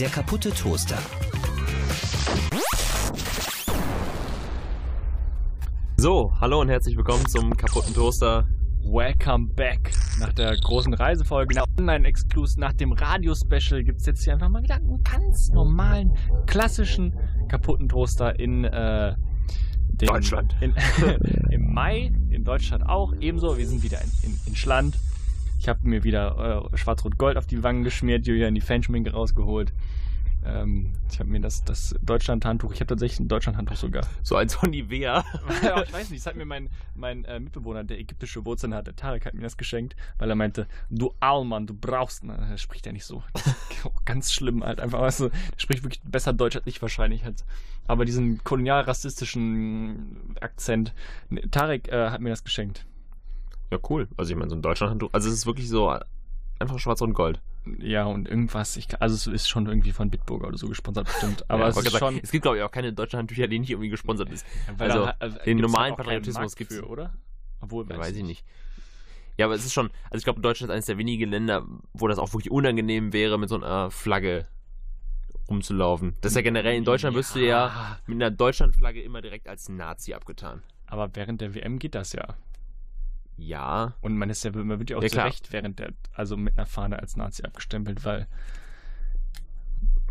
Der kaputte Toaster. So, hallo und herzlich willkommen zum kaputten Toaster. Welcome back. Nach der großen Reisefolge, nach Online-Exklus, nach dem Radio-Special gibt es jetzt hier einfach mal wieder einen ganz normalen, klassischen kaputten Toaster in äh, den, Deutschland. In, Im Mai, in Deutschland auch. Ebenso, wir sind wieder in, in, in Schland. Ich habe mir wieder äh, Schwarz-Rot-Gold auf die Wangen geschmiert, Julian die Fanschminke rausgeholt. Ähm, ich habe mir das, das Deutschland-Handtuch, ich habe tatsächlich ein Deutschland-Handtuch sogar. So ein Sony Nivea. ich weiß nicht, das hat mir mein, mein äh, Mitbewohner, der ägyptische Wurzeln hatte, Tarek, hat mir das geschenkt, weil er meinte, du Allmann, du brauchst, na, er spricht ja nicht so. ganz schlimm halt, einfach, weißt du, der spricht wirklich besser Deutsch als ich wahrscheinlich halt. Aber diesen kolonial-rassistischen Akzent, Tarek äh, hat mir das geschenkt. Ja, cool. Also ich meine, so ein Deutschland-Handtuch, also es ist wirklich so einfach schwarz und gold. Ja, und irgendwas, ich, also es ist schon irgendwie von Bitburger oder so gesponsert bestimmt. Aber ja, es, ist schon es gibt, glaube ich, auch keine deutschen Handtücher, die nicht irgendwie gesponsert ist. Also da, also den normalen Patriotismus gibt es, oder? Obwohl, weiß, weiß ich nicht. Ja, aber es ist schon, also ich glaube, Deutschland ist eines der wenigen Länder, wo das auch wirklich unangenehm wäre, mit so einer Flagge rumzulaufen. Das ist ja generell in Deutschland ja. wirst du ja mit einer Deutschlandflagge immer direkt als Nazi abgetan. Aber während der WM geht das ja. Ja. Und man ist ja, man wird ja auch ja, zu Recht während der, also mit einer Fahne als Nazi abgestempelt, weil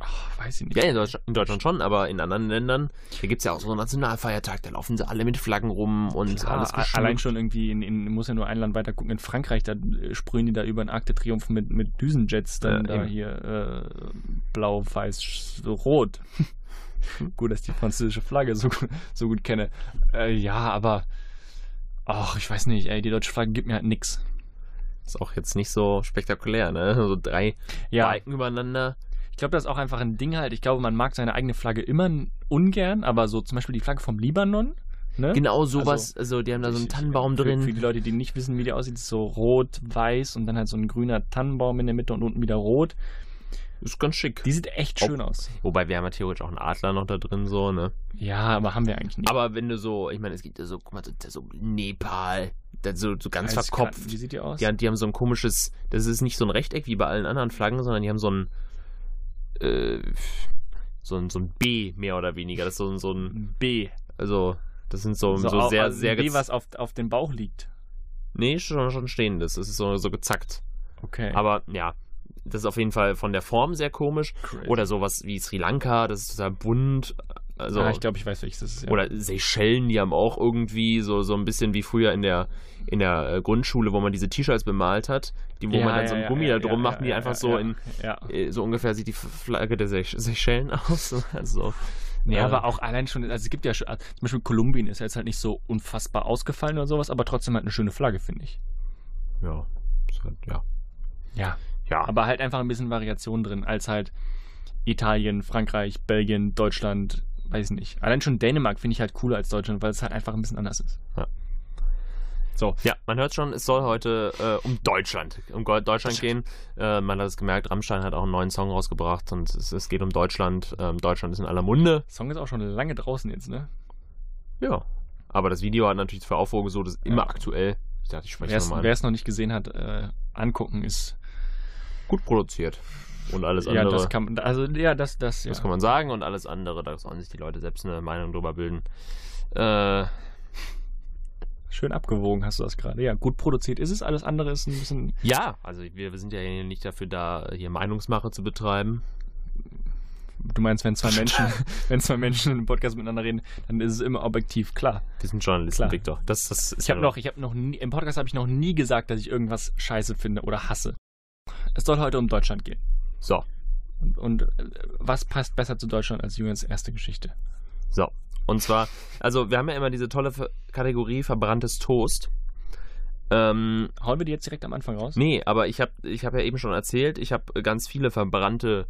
Oh, weiß ich nicht. Ja, in Deutschland, in Deutschland, schon, aber in anderen Ländern, da gibt es ja auch so einen Nationalfeiertag, da laufen sie alle mit Flaggen rum und Klar, alles geschmückt. Allein schon irgendwie, in, in, muss ja nur ein Land weiter gucken, in Frankreich, da äh, sprühen die da über den Arc de Triomphe mit, mit Düsenjets dann ja, da eben. hier äh, blau, weiß, rot. gut, dass ich die französische Flagge so, so gut kenne. Äh, ja, aber Ach, ich weiß nicht, ey, die deutsche Flagge gibt mir halt nix. Ist auch jetzt nicht so spektakulär, ne? So drei ja. Balken übereinander. Ich glaube, das ist auch einfach ein Ding halt. Ich glaube, man mag seine eigene Flagge immer ungern, aber so zum Beispiel die Flagge vom Libanon. Ne? Genau sowas, also, also die haben da so einen Tannenbaum für, drin. Für die Leute, die nicht wissen, wie die aussieht, ist so rot, weiß und dann halt so ein grüner Tannenbaum in der Mitte und unten wieder rot. Ist ganz schick. Die sieht echt schön Ob, aus. Wobei wir haben ja theoretisch auch einen Adler noch da drin, so, ne? Ja, aber haben wir eigentlich nicht. Aber wenn du so, ich meine, es gibt ja so, guck mal, so Nepal, so, so ganz Alles verkopft. Wie sieht die aus? Die, die haben so ein komisches, das ist nicht so ein Rechteck wie bei allen anderen Flaggen, sondern die haben so ein, äh, so ein, so ein B mehr oder weniger. Das ist so, so ein B. Also, das sind so, so, so sehr, also sehr. Ein B, was auf, auf dem Bauch liegt. Nee, schon, schon stehendes. Das ist so, so gezackt. Okay. Aber ja, das ist auf jeden Fall von der Form sehr komisch. Crazy. Oder sowas wie Sri Lanka, das ist total bunt. Also, ah, ich glaube, ich weiß, welches das ist. Ja. Oder Seychellen, die haben auch irgendwie so, so ein bisschen wie früher in der, in der äh, Grundschule, wo man diese T-Shirts bemalt hat, die, wo ja, man dann so ein ja, Gummi da drum macht, die einfach so in, äh, so ungefähr sieht die Flagge der Seychellen aus. Also, ja, aber auch allein schon, also es gibt ja schon, also zum Beispiel Kolumbien ist ja jetzt halt nicht so unfassbar ausgefallen oder sowas, aber trotzdem halt eine schöne Flagge, finde ich. Ja, halt, ja. Ja, ja. Aber halt einfach ein bisschen Variation drin, als halt Italien, Frankreich, Belgien, Deutschland, weiß nicht. Allein schon Dänemark finde ich halt cooler als Deutschland, weil es halt einfach ein bisschen anders ist. Ja. So. Ja, man hört schon, es soll heute äh, um Deutschland, um Deutschland gehen. Äh, man hat es gemerkt, Rammstein hat auch einen neuen Song rausgebracht und es, es geht um Deutschland. Ähm, Deutschland ist in aller Munde. Der Song ist auch schon lange draußen jetzt, ne? Ja. Aber das Video hat natürlich für Aufruhr gesorgt, ist immer ja. aktuell. Ich dachte, ich spreche nochmal. Wer es noch nicht gesehen hat, äh, angucken ist gut produziert. Und alles andere. Ja, das kann man, also ja, das, das, ja. das kann man sagen und alles andere, da sollen sich die Leute selbst eine Meinung drüber bilden. Äh, Schön abgewogen hast du das gerade. Ja, gut produziert ist es, alles andere ist ein bisschen. Ja, also wir, wir sind ja hier nicht dafür da, hier Meinungsmache zu betreiben. Du meinst, wenn zwei Menschen, wenn zwei Menschen im Podcast miteinander reden, dann ist es immer objektiv, klar. Wir sind Journalisten, klar. Victor. Das, das ist ich habe noch, ich habe noch nie, im Podcast habe ich noch nie gesagt, dass ich irgendwas scheiße finde oder hasse. Es soll heute um Deutschland gehen. So. Und, und äh, was passt besser zu Deutschland als Julians erste Geschichte? So. Und zwar, also wir haben ja immer diese tolle Kategorie verbranntes Toast. Ähm, Hauen wir die jetzt direkt am Anfang raus? Nee, aber ich habe ich hab ja eben schon erzählt, ich habe ganz viele verbrannte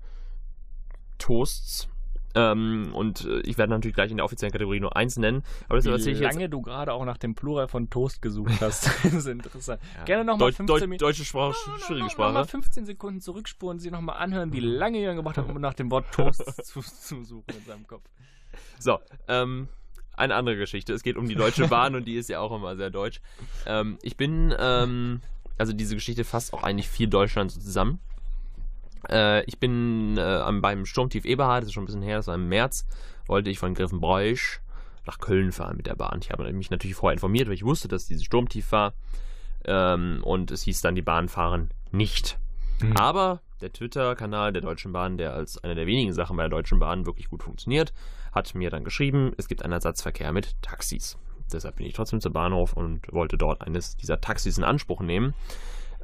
Toasts ähm, und äh, ich werde natürlich gleich in der offiziellen Kategorie nur eins nennen. Aber das Wie erzähle lange jetzt. du gerade auch nach dem Plural von Toast gesucht hast. ist interessant. Ja. Gerne nochmal 15 Minuten. Deutsche Sprache, no, schwierige no, Sprache. Nochmal 15 Sekunden zurückspuren, und sie nochmal anhören, wie lange Jürgen gebraucht hat, um nach dem Wort Toast zu, zu suchen in seinem Kopf. So, ähm, eine andere Geschichte. Es geht um die Deutsche Bahn und die ist ja auch immer sehr deutsch. Ähm, ich bin, ähm, also diese Geschichte fasst auch eigentlich viel Deutschland zusammen. Äh, ich bin äh, beim Sturmtief Eberhard, das ist schon ein bisschen her, das war im März, wollte ich von Griffenbräuch nach Köln fahren mit der Bahn. Ich habe mich natürlich vorher informiert, weil ich wusste, dass dieses Sturmtief war. Ähm, und es hieß dann, die Bahn fahren nicht. Mhm. Aber der Twitter-Kanal der Deutschen Bahn, der als eine der wenigen Sachen bei der Deutschen Bahn wirklich gut funktioniert, hat mir dann geschrieben, es gibt einen Ersatzverkehr mit Taxis. Deshalb bin ich trotzdem zum Bahnhof und wollte dort eines dieser Taxis in Anspruch nehmen.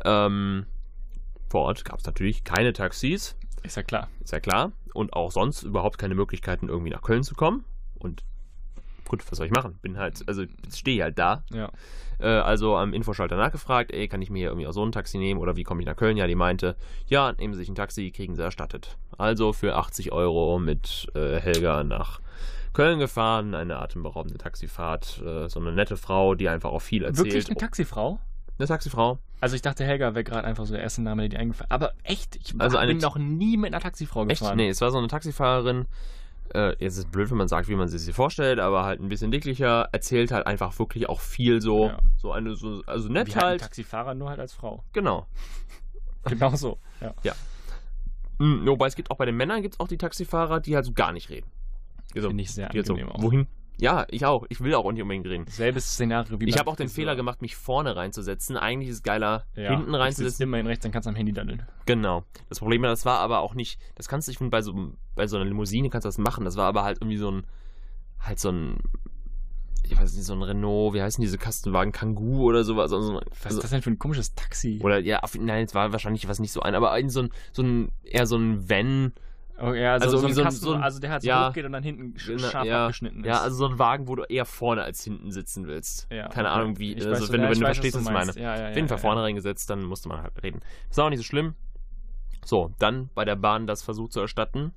Ähm, vor Ort gab es natürlich keine Taxis. Ist ja klar. Ist ja klar. Und auch sonst überhaupt keine Möglichkeiten, irgendwie nach Köln zu kommen. Und gut, was soll ich machen? Bin halt, also stehe halt da. Ja. Äh, also am Infoschalter nachgefragt, ey, kann ich mir hier irgendwie auch so ein Taxi nehmen oder wie komme ich nach Köln? Ja, die meinte, ja, nehmen Sie sich ein Taxi, kriegen Sie erstattet. Also für 80 Euro mit äh, Helga nach Köln gefahren, eine atemberaubende Taxifahrt, äh, so eine nette Frau, die einfach auch viel erzählt. Wirklich eine Taxifrau? Eine Taxifrau. Also ich dachte, Helga wäre gerade einfach so der erste Name, der dir eingefallen Aber echt, ich also bin noch nie mit einer Taxifrau gefahren. Echt? Nee, es war so eine Taxifahrerin, äh, jetzt ist es blöd, wenn man sagt, wie man sie sich vorstellt, aber halt ein bisschen dicklicher, erzählt halt einfach wirklich auch viel so, ja. so eine, so, also nett wie halt. halt. Taxifahrer nur halt als Frau. Genau. genau so, ja. ja. Mhm, wobei es gibt auch bei den Männern gibt es auch die Taxifahrer, die halt so gar nicht reden. Also, Finde ich sehr angenehm so. Wohin? Ja, ich auch. Ich will auch nicht unbedingt reden. Selbes Szenario wie Ich habe auch den Fehler gemacht, mich vorne reinzusetzen. Eigentlich ist es geiler, ja, hinten reinzusetzen. Immerhin rechts, dann kannst du am Handy daddeln. Genau. Das Problem, das war aber auch nicht, das kannst du, ich finde, bei so, bei so einer Limousine kannst du das machen. Das war aber halt irgendwie so ein, halt so ein, ich weiß nicht, so ein Renault, wie heißen diese Kastenwagen, Kangoo oder sowas. Also, was ist das denn für ein komisches Taxi? Oder, ja, auf, nein, es war wahrscheinlich was nicht so ein, aber so ein, so ein, eher so ein Van, Oh, ja, also, also, so, so, Kasten, so ein, also der halt so ja, hochgeht und dann hinten scharf ja, abgeschnitten ist. Ja, also so ein Wagen, wo du eher vorne als hinten sitzen willst. Ja, Keine okay. Ahnung wie, ich also weiß, wenn, ja, du, wenn du verstehst, was ich meine. Ja, ja, Auf jeden Fall vorne reingesetzt, dann musste man halt reden. War auch nicht so schlimm. So, dann bei der Bahn das Versuch zu erstatten.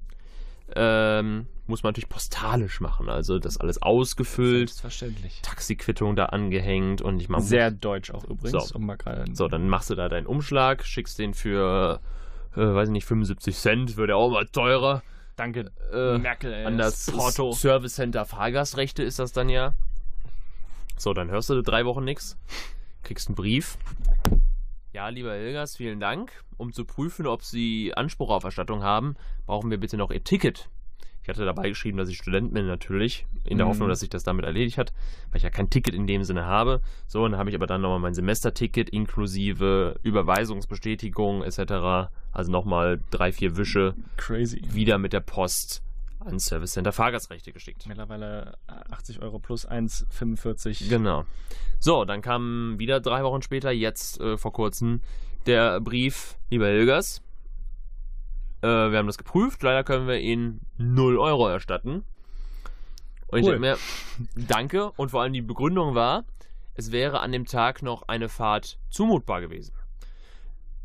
Ähm, muss man natürlich postalisch machen, also das alles ausgefüllt, Selbstverständlich. Taxiquittung da angehängt und ich mache sehr deutsch auch übrigens. So. Um so, dann machst du da deinen Umschlag, schickst den für, äh, weiß ich nicht, 75 Cent, wird ja auch mal teurer. Danke, äh, Merkel. Ey, an das Porto. Service Center Fahrgastrechte ist das dann ja. So, dann hörst du drei Wochen nichts, kriegst einen Brief. Ja, lieber Helgas, vielen Dank. Um zu prüfen, ob Sie Anspruch auf Erstattung haben, brauchen wir bitte noch Ihr Ticket. Ich hatte dabei geschrieben, dass ich Student bin, natürlich, in der mhm. Hoffnung, dass sich das damit erledigt hat, weil ich ja kein Ticket in dem Sinne habe. So, und dann habe ich aber dann nochmal mein Semesterticket inklusive Überweisungsbestätigung etc. Also nochmal drei, vier Wische. Crazy. Wieder mit der Post ans Service Center Fahrgastrechte geschickt. Mittlerweile 80 Euro plus 1,45. Genau. So, dann kam wieder drei Wochen später, jetzt äh, vor kurzem, der Brief, lieber Hilgers, äh, wir haben das geprüft. Leider können wir Ihnen 0 Euro erstatten. Und ich denke mir, danke. Und vor allem die Begründung war, es wäre an dem Tag noch eine Fahrt zumutbar gewesen.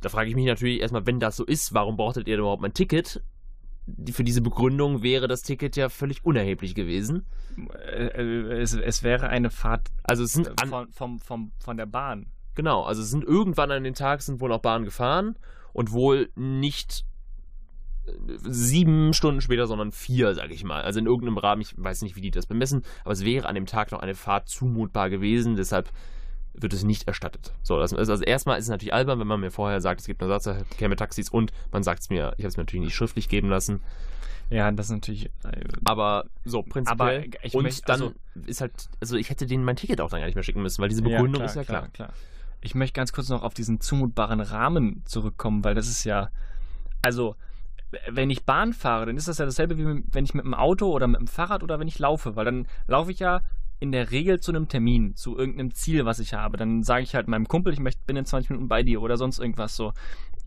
Da frage ich mich natürlich erstmal, wenn das so ist, warum brauchtet ihr überhaupt mein Ticket? Für diese Begründung wäre das Ticket ja völlig unerheblich gewesen. Äh, äh, es, es wäre eine Fahrt also es sind äh, von, vom, vom, von der Bahn. Genau, also es sind irgendwann an den Tag sind wohl auch Bahnen gefahren und wohl nicht sieben Stunden später, sondern vier, sag ich mal. Also in irgendeinem Rahmen, ich weiß nicht, wie die das bemessen, aber es wäre an dem Tag noch eine Fahrt zumutbar gewesen, deshalb wird es nicht erstattet. So, das ist, also erstmal ist es natürlich albern, wenn man mir vorher sagt, es gibt eine Taxis und man sagt es mir, ich habe es mir natürlich nicht schriftlich geben lassen. Ja, das ist natürlich. Äh, aber so prinzipiell. Aber und möchte, dann also, ist halt, also ich hätte denen mein Ticket auch dann gar nicht mehr schicken müssen, weil diese Begründung ja, klar, ist ja klar. klar. klar. Ich möchte ganz kurz noch auf diesen zumutbaren Rahmen zurückkommen, weil das ist ja, also wenn ich Bahn fahre, dann ist das ja dasselbe wie wenn ich mit dem Auto oder mit dem Fahrrad oder wenn ich laufe, weil dann laufe ich ja in der Regel zu einem Termin, zu irgendeinem Ziel, was ich habe. Dann sage ich halt meinem Kumpel, ich möchte, bin in 20 Minuten bei dir oder sonst irgendwas so.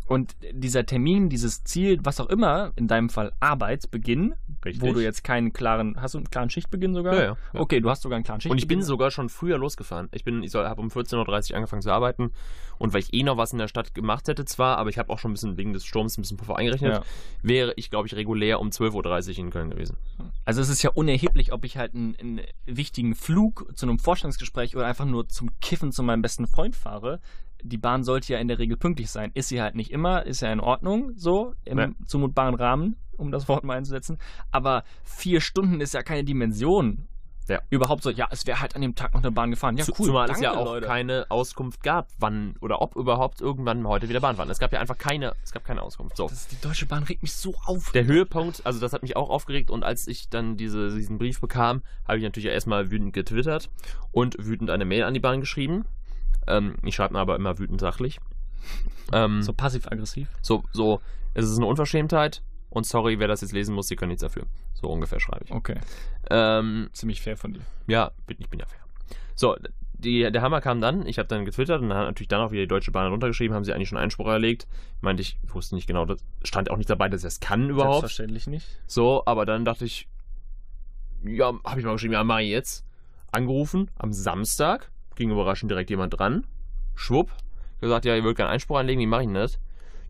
Und dieser Termin, dieses Ziel, was auch immer, in deinem Fall Arbeitsbeginn, Richtig. wo du jetzt keinen klaren, hast du einen klaren Schichtbeginn sogar? Ja, ja, ja. Okay, du hast sogar einen klaren Schichtbeginn. Und ich bin sogar schon früher losgefahren. Ich bin, ich habe um 14.30 Uhr angefangen zu arbeiten und weil ich eh noch was in der Stadt gemacht hätte zwar, aber ich habe auch schon ein bisschen wegen des Sturms ein bisschen Puffer eingerechnet, ja. wäre ich, glaube ich, regulär um 12.30 Uhr in Köln gewesen. Also es ist ja unerheblich, ob ich halt einen, einen wichtigen Flug zu einem Vorstellungsgespräch oder einfach nur zum Kiffen zu meinem besten Freund fahre die Bahn sollte ja in der Regel pünktlich sein. Ist sie halt nicht immer, ist ja in Ordnung, so im ja. zumutbaren Rahmen, um das Wort mal einzusetzen. Aber vier Stunden ist ja keine Dimension. Ja. Überhaupt so, ja, es wäre halt an dem Tag noch eine Bahn gefahren. Ja, cool. Zumal es danke, ja auch Leute. keine Auskunft gab, wann oder ob überhaupt irgendwann heute wieder Bahn fahren. Es gab ja einfach keine, es gab keine Auskunft. So. Das die Deutsche Bahn regt mich so auf. Der Höhepunkt, also das hat mich auch aufgeregt und als ich dann diese, diesen Brief bekam, habe ich natürlich erstmal wütend getwittert und wütend eine Mail an die Bahn geschrieben. Ähm, ich schreibe mir aber immer wütend sachlich. Ähm, so passiv-aggressiv. so, so, es ist eine Unverschämtheit und sorry, wer das jetzt lesen muss, die können nichts dafür. So ungefähr schreibe ich. Okay. Ähm, Ziemlich fair von dir. ja, ich bin ja fair. So, die, der Hammer kam dann, ich habe dann getwittert und dann hat natürlich dann auch wieder die Deutsche Bahn runtergeschrieben, haben sie eigentlich schon Einspruch erlegt. Meinte ich, wusste nicht genau, das stand auch nicht dabei, dass er es kann überhaupt. Selbstverständlich nicht. So, aber dann dachte ich, ja, habe ich mal geschrieben, ja, mach ich jetzt. Angerufen am Samstag, ging überraschend direkt jemand dran. Schwupp, gesagt, ja, ihr wollt gerne Einspruch einlegen, wie mache ich denn das?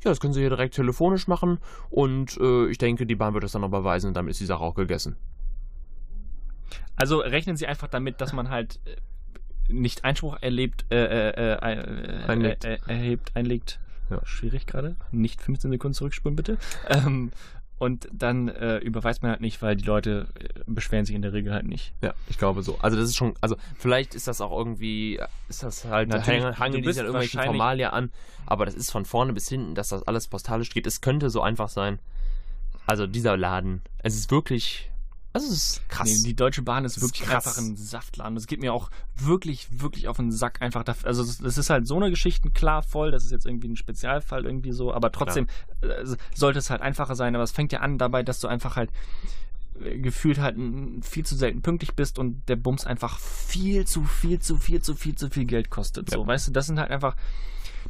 Ja, das können Sie hier direkt telefonisch machen und äh, ich denke, die Bahn wird das dann noch überweisen und damit ist die Sache auch gegessen. Also rechnen Sie einfach damit, dass man halt äh, nicht Einspruch erlebt, äh, äh, äh, äh, Einlegt. Erhebt, einlegt. Ja. Schwierig gerade. Nicht 15 Sekunden zurückspulen, bitte. Ähm, und dann äh, überweist man halt nicht, weil die Leute äh, beschweren sich in der Regel halt nicht. Ja, ich glaube so. Also das ist schon, also vielleicht ist das auch irgendwie, ist das halt, da Natürlich, hängen, hangeln du die sich an irgendwelchen wahrscheinlich- Formalia an, aber das ist von vorne bis hinten, dass das alles postalisch geht. Es könnte so einfach sein. Also dieser Laden, es ist wirklich, also es ist krass. Nee, die Deutsche Bahn ist Das ist wirklich krass. einfach ein Saftladen. Das geht mir auch wirklich, wirklich auf den Sack einfach. dafür- Also das, das ist halt so eine Geschichte klar voll. Das ist jetzt irgendwie ein Spezialfall irgendwie so. Aber trotzdem äh, sollte es halt einfacher sein. Aber es fängt ja an dabei, dass du einfach halt äh, gefühlt halt viel zu selten pünktlich bist und der Bums einfach viel zu viel zu viel zu viel zu viel Geld kostet. So, Ja. weißt du, das sind halt einfach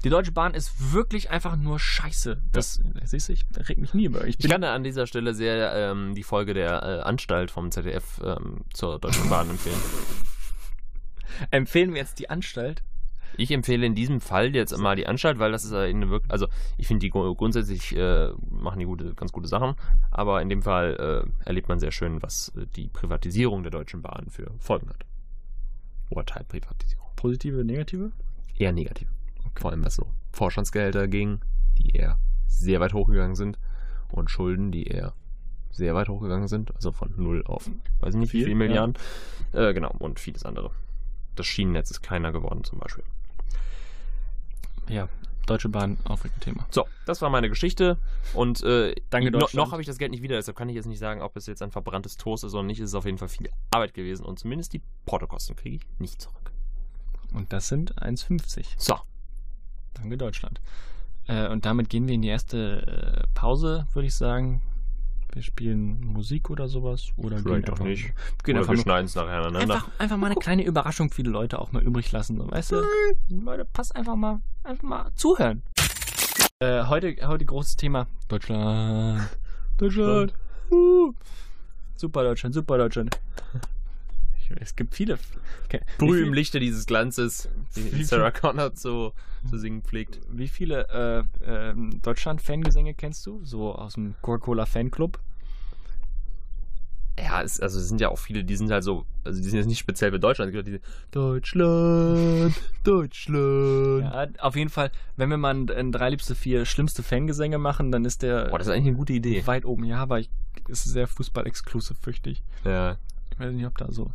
die Deutsche Bahn ist wirklich einfach nur Scheiße. Das siehst du, ich reg mich nie über. Ich Ich kann an dieser Stelle sehr ähm, die Folge der äh, Anstalt vom ZDF ähm, zur Deutschen Bahn empfehlen. empfehlen wir jetzt die Anstalt. Ich empfehle in diesem Fall jetzt mal die Anstalt, weil das ist eine wirklich, also ich finde die gru- grundsätzlich äh, machen die gute, ganz gute Sachen, aber in dem Fall äh, erlebt man sehr schön, was äh, die Privatisierung der Deutschen Bahn für Folgen hat. Oder Teilprivatisierung. Positive, negative? Eher negativ. Vor allem was so Vorstandsgehälter ging, die eher sehr weit hochgegangen sind und Schulden, die eher sehr weit hochgegangen sind, also von null auf, weiß ich nicht, wie Viel, viele ja. Milliarden. Äh, genau, und vieles andere. Das Schienennetz ist kleiner geworden zum Beispiel. Ja, Deutsche Bahn, aufregend Thema. So, das war meine Geschichte und äh, Danke, no, noch habe ich das Geld nicht wieder, deshalb kann ich jetzt nicht sagen, ob es jetzt ein verbranntes Toast ist oder nicht. Es ist auf jeden Fall viel Arbeit gewesen und zumindest die Portokosten kriege ich nicht zurück. Und das sind 1,50. So, Danke, Deutschland. Äh, und damit gehen wir in die erste äh, Pause, würde ich sagen. Wir spielen Musik oder sowas. Oder Vielleicht gehen auch nicht. Gehen oder wir schneiden es nachher aneinander. einfach, einfach mal eine kleine Überraschung für die Leute auch mal übrig lassen. So, weißt du? Leute, passt einfach mal, einfach mal zuhören. Äh, heute, heute großes Thema. Deutschland. Deutschland. Uh. Super Deutschland, super Deutschland. Es gibt viele. Okay. Brüh Wie im Lichte dieses Glanzes, Wie die Sarah Connor zu, zu singen pflegt. Wie viele äh, ähm, Deutschland-Fangesänge kennst du? So aus dem Coca-Cola-Fanclub? Ja, es, also es sind ja auch viele, die sind halt so, also die sind jetzt nicht speziell für Deutschland, es gibt diese Deutschland, Deutschland. Ja, auf jeden Fall, wenn wir mal ein, ein drei liebste vier schlimmste Fangesänge machen, dann ist der Boah, das ist eigentlich eine gute Idee. weit oben. Ja, aber ich, ist sehr Fußball-exklusiv, fürchte ich. Ja, Ich weiß nicht, ob da so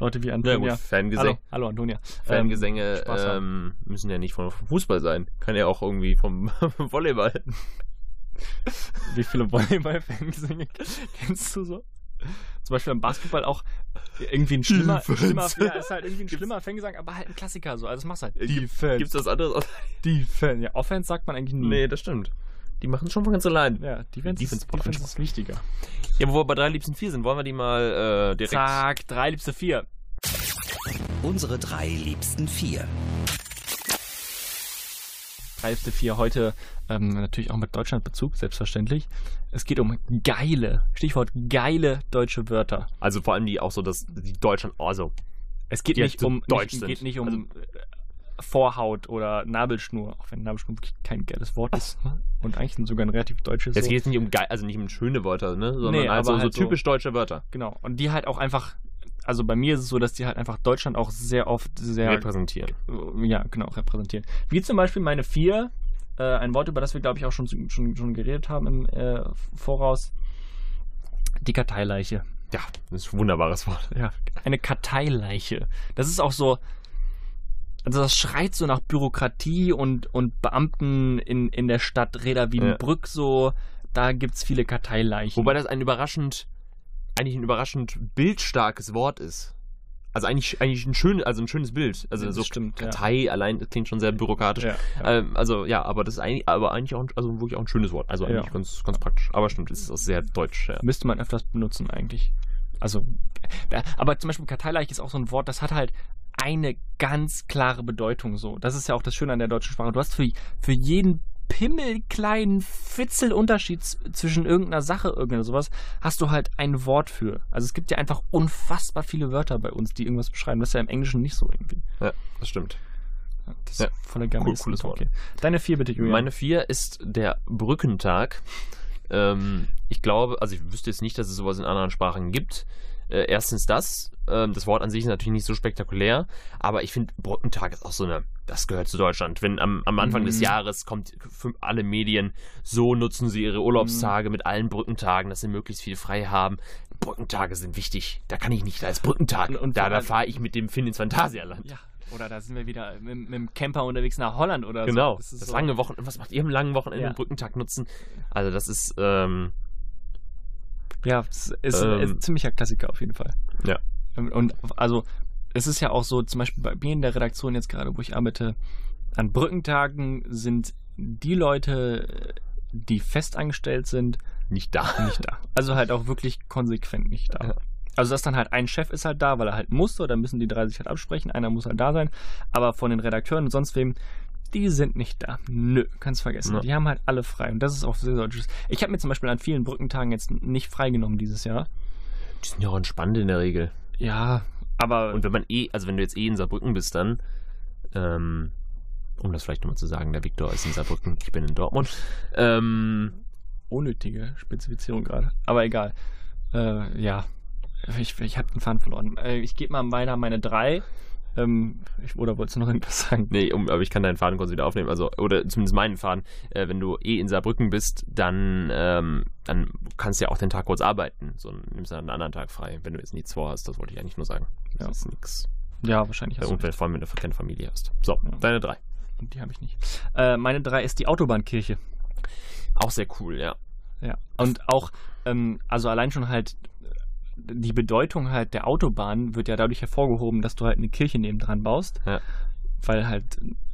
Leute wie ja Antonia. gut, hallo, Fangesänge, hallo Antonia. Fangesänge Ähm, ähm, müssen ja nicht vom Fußball sein. Kann ja auch irgendwie vom Volleyball. Wie viele Volleyball-Fangesänge kennst du so? Zum Beispiel im Basketball auch irgendwie ein schlimmer, schlimmer ja, ist halt irgendwie ein schlimmer Fangesang, aber halt ein Klassiker so. Also das machst du halt. Defense. Gibt's was anderes? Defense. Ja, Offense sagt man eigentlich nie. Nee, das stimmt. Die machen es schon von ganz allein. Ja, Defense, Defense Defense keinen ist wichtiger. Ja, wo wir bei drei liebsten vier sind, wollen wir die mal äh, direkt. Zack, drei liebste vier. Unsere drei liebsten vier. Drei liebste vier heute ähm, natürlich auch mit Deutschlandbezug, selbstverständlich. Es geht um geile, Stichwort geile deutsche Wörter. Also vor allem die auch so, dass die Deutschland, also Es geht Die nicht so um deutsch nicht, sind. geht nicht um Also- äh, Vorhaut oder Nabelschnur, auch wenn Nabelschnur wirklich kein geiles Wort ist und eigentlich sogar ein relativ deutsches. es geht jetzt nicht um geil, also nicht um schöne Wörter, ne? Sondern Nee, also so halt so- typisch deutsche Wörter Genau. Und die halt auch einfach, also bei mir ist es so, dass die halt einfach Deutschland auch sehr oft sehr repräsentieren. äh, ja, genau, repräsentieren. Wie zum Beispiel meine vier, äh, ein Wort, über das wir, glaube ich, auch schon, schon, schon geredet haben im äh, Voraus. Die Karteileiche. ja, das ist ein wunderbares Wort. Ja, eine Karteileiche. Das ist auch so, also das schreit so nach Bürokratie und, und Beamten in, in der Stadt Reda Wiedenbrück so. Da gibt's viele Karteileichen. Wobei das ein überraschend, eigentlich ein überraschend bildstarkes Wort ist. Also eigentlich, eigentlich ein schön, also ein schönes Bild. Also Das so stimmt, ja. Kartei allein das klingt schon sehr bürokratisch. ja, ja. Ähm, also ja, aber das ist eigentlich, aber eigentlich auch, ein- also wirklich auch ein schönes Wort. Also eigentlich Ja. ganz, ganz praktisch. Aber stimmt, es ist auch sehr deutsch. Ja. Müsste man öfters benutzen eigentlich. Also, da- aber zum Beispiel Karteileiche ist auch so ein Wort, das hat halt eine ganz klare Bedeutung so. Das ist ja auch das Schöne an der deutschen Sprache. Du hast für, für jeden pimmelkleinen Fitzelunterschied zwischen irgendeiner Sache, irgendeiner sowas, hast du halt ein Wort für. Also es gibt ja einfach unfassbar viele Wörter bei uns, die irgendwas beschreiben. Das ist ja im Englischen nicht so irgendwie. ja, das stimmt. Das Ja. ist voller Gamme. Cool, cooles Wort. Okay. Deine vier bitte, Julian. Meine vier ist der Brückentag. Ähm, ich glaube, also ich wüsste jetzt nicht, dass es sowas in anderen Sprachen gibt. Äh, erstens das. Ähm, das Wort an sich ist natürlich nicht so spektakulär, aber ich finde, Brückentag ist auch so eine, das gehört zu Deutschland. Wenn am, am Anfang des Mhm. Jahres kommt für alle Medien, so nutzen sie ihre Urlaubstage mit allen Brückentagen, dass sie möglichst viel frei haben. Brückentage sind wichtig. Da kann ich nicht als Brückentag. Und- und da da fahre ich mit dem Finn ins Phantasialand. ja. Oder da sind wir wieder mit, mit dem Camper unterwegs nach Holland oder Genau, so. das, ist so- lange Wochenende. Was macht ihr am langen Wochenende Ja. Brückentag nutzen? Also das ist, ähm, Ja, es ist, Ähm, ein ziemlicher Klassiker auf jeden Fall. Ja. Und, und also, es ist ja auch so, zum Beispiel bei mir in der Redaktion jetzt gerade, wo ich arbeite, an Brückentagen sind die Leute, die festangestellt sind, nicht da. nicht da. Also halt auch wirklich konsequent nicht da. Ja. Also dass dann halt ein Chef ist halt da, weil er halt musste, dann müssen die drei sich halt absprechen, einer muss halt da sein, aber von den Redakteuren und sonst wem, die sind nicht da. Nö, kannst vergessen. Ja. Die haben halt alle frei und das ist auch sehr deutsches. Ich habe mir zum Beispiel an vielen Brückentagen jetzt nicht freigenommen dieses Jahr. Die sind ja auch entspannt in der Regel. Ja, aber Und wenn man eh, also wenn du jetzt eh in Saarbrücken bist, dann, ähm, um das vielleicht nochmal zu sagen, der Viktor ist in Saarbrücken, ich bin in Dortmund. Ähm, unnötige Spezifizierung gerade. Aber egal. Äh, ja, ich, ich habe den Faden verloren. Äh, ich gebe mal weiter meine drei. Ähm, ich, oder wolltest du noch irgendwas sagen? nee, um, aber ich kann deinen Faden kurz wieder aufnehmen, also, oder zumindest meinen Faden. Äh, wenn du eh in Saarbrücken bist, dann, ähm, dann kannst du ja auch den Tag kurz arbeiten. So nimmst du dann einen anderen Tag frei, wenn du jetzt nichts vorhast, das wollte ich eigentlich nur sagen. Das Ja. ist nix. Ja, wahrscheinlich hast du Und wenn, vor allem, wenn du keine Familie hast. So, Ja. deine drei. Und die habe ich nicht. Äh, meine drei ist die Autobahnkirche. Auch sehr cool, ja. Ja. Und auch, ähm, also allein schon halt die Bedeutung halt der Autobahn wird ja dadurch hervorgehoben, dass du halt eine Kirche nebendran baust. Ja. Weil halt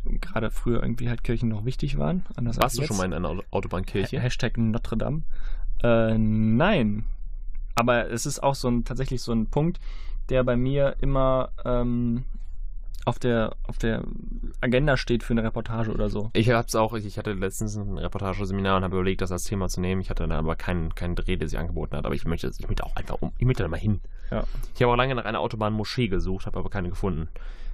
gerade früher irgendwie halt Kirchen noch wichtig waren. Anders Warst du jetzt. schon mal in einer Auto- Autobahnkirche? Ha- Hashtag Notre Dame. Äh, nein. Aber es ist auch so ein, tatsächlich so ein Punkt, der bei mir immer ähm, auf, der, auf der Agenda steht für eine Reportage oder so. Ich hab's auch, ich hatte letztens ein Reportageseminar und habe überlegt, das als Thema zu nehmen. Ich hatte da aber keinen, keinen Dreh, der sich angeboten hat, aber ich möchte, ich möchte auch einfach um, ich möchte da mal hin. Ja. Ich habe auch lange nach einer Autobahnmoschee gesucht, habe aber keine gefunden.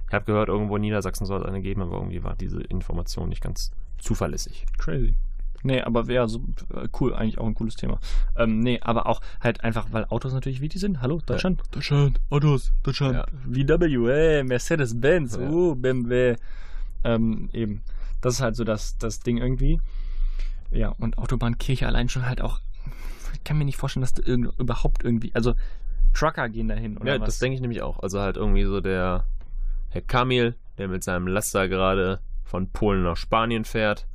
Ich habe gehört, irgendwo in Niedersachsen soll es eine geben, aber irgendwie war diese Information nicht ganz zuverlässig. Crazy. Nee, aber wäre so äh, cool, eigentlich auch ein cooles Thema. Ähm, nee, aber auch halt einfach, weil Autos natürlich wichtig sind. Hallo, Deutschland? Deutschland, Autos, Deutschland. Ja. VW, ey, Mercedes-Benz, Ja. uh, BMW. Ähm, eben. Das ist halt so das, das Ding irgendwie. Ja, und Autobahnkirche allein schon halt auch. Ich kann mir nicht vorstellen, dass da irgend, überhaupt irgendwie. Also, Trucker gehen dahin, oder ja, was? das denke ich nämlich auch. Also halt irgendwie so der Herr Kamil, der mit seinem Laster gerade von Polen nach Spanien fährt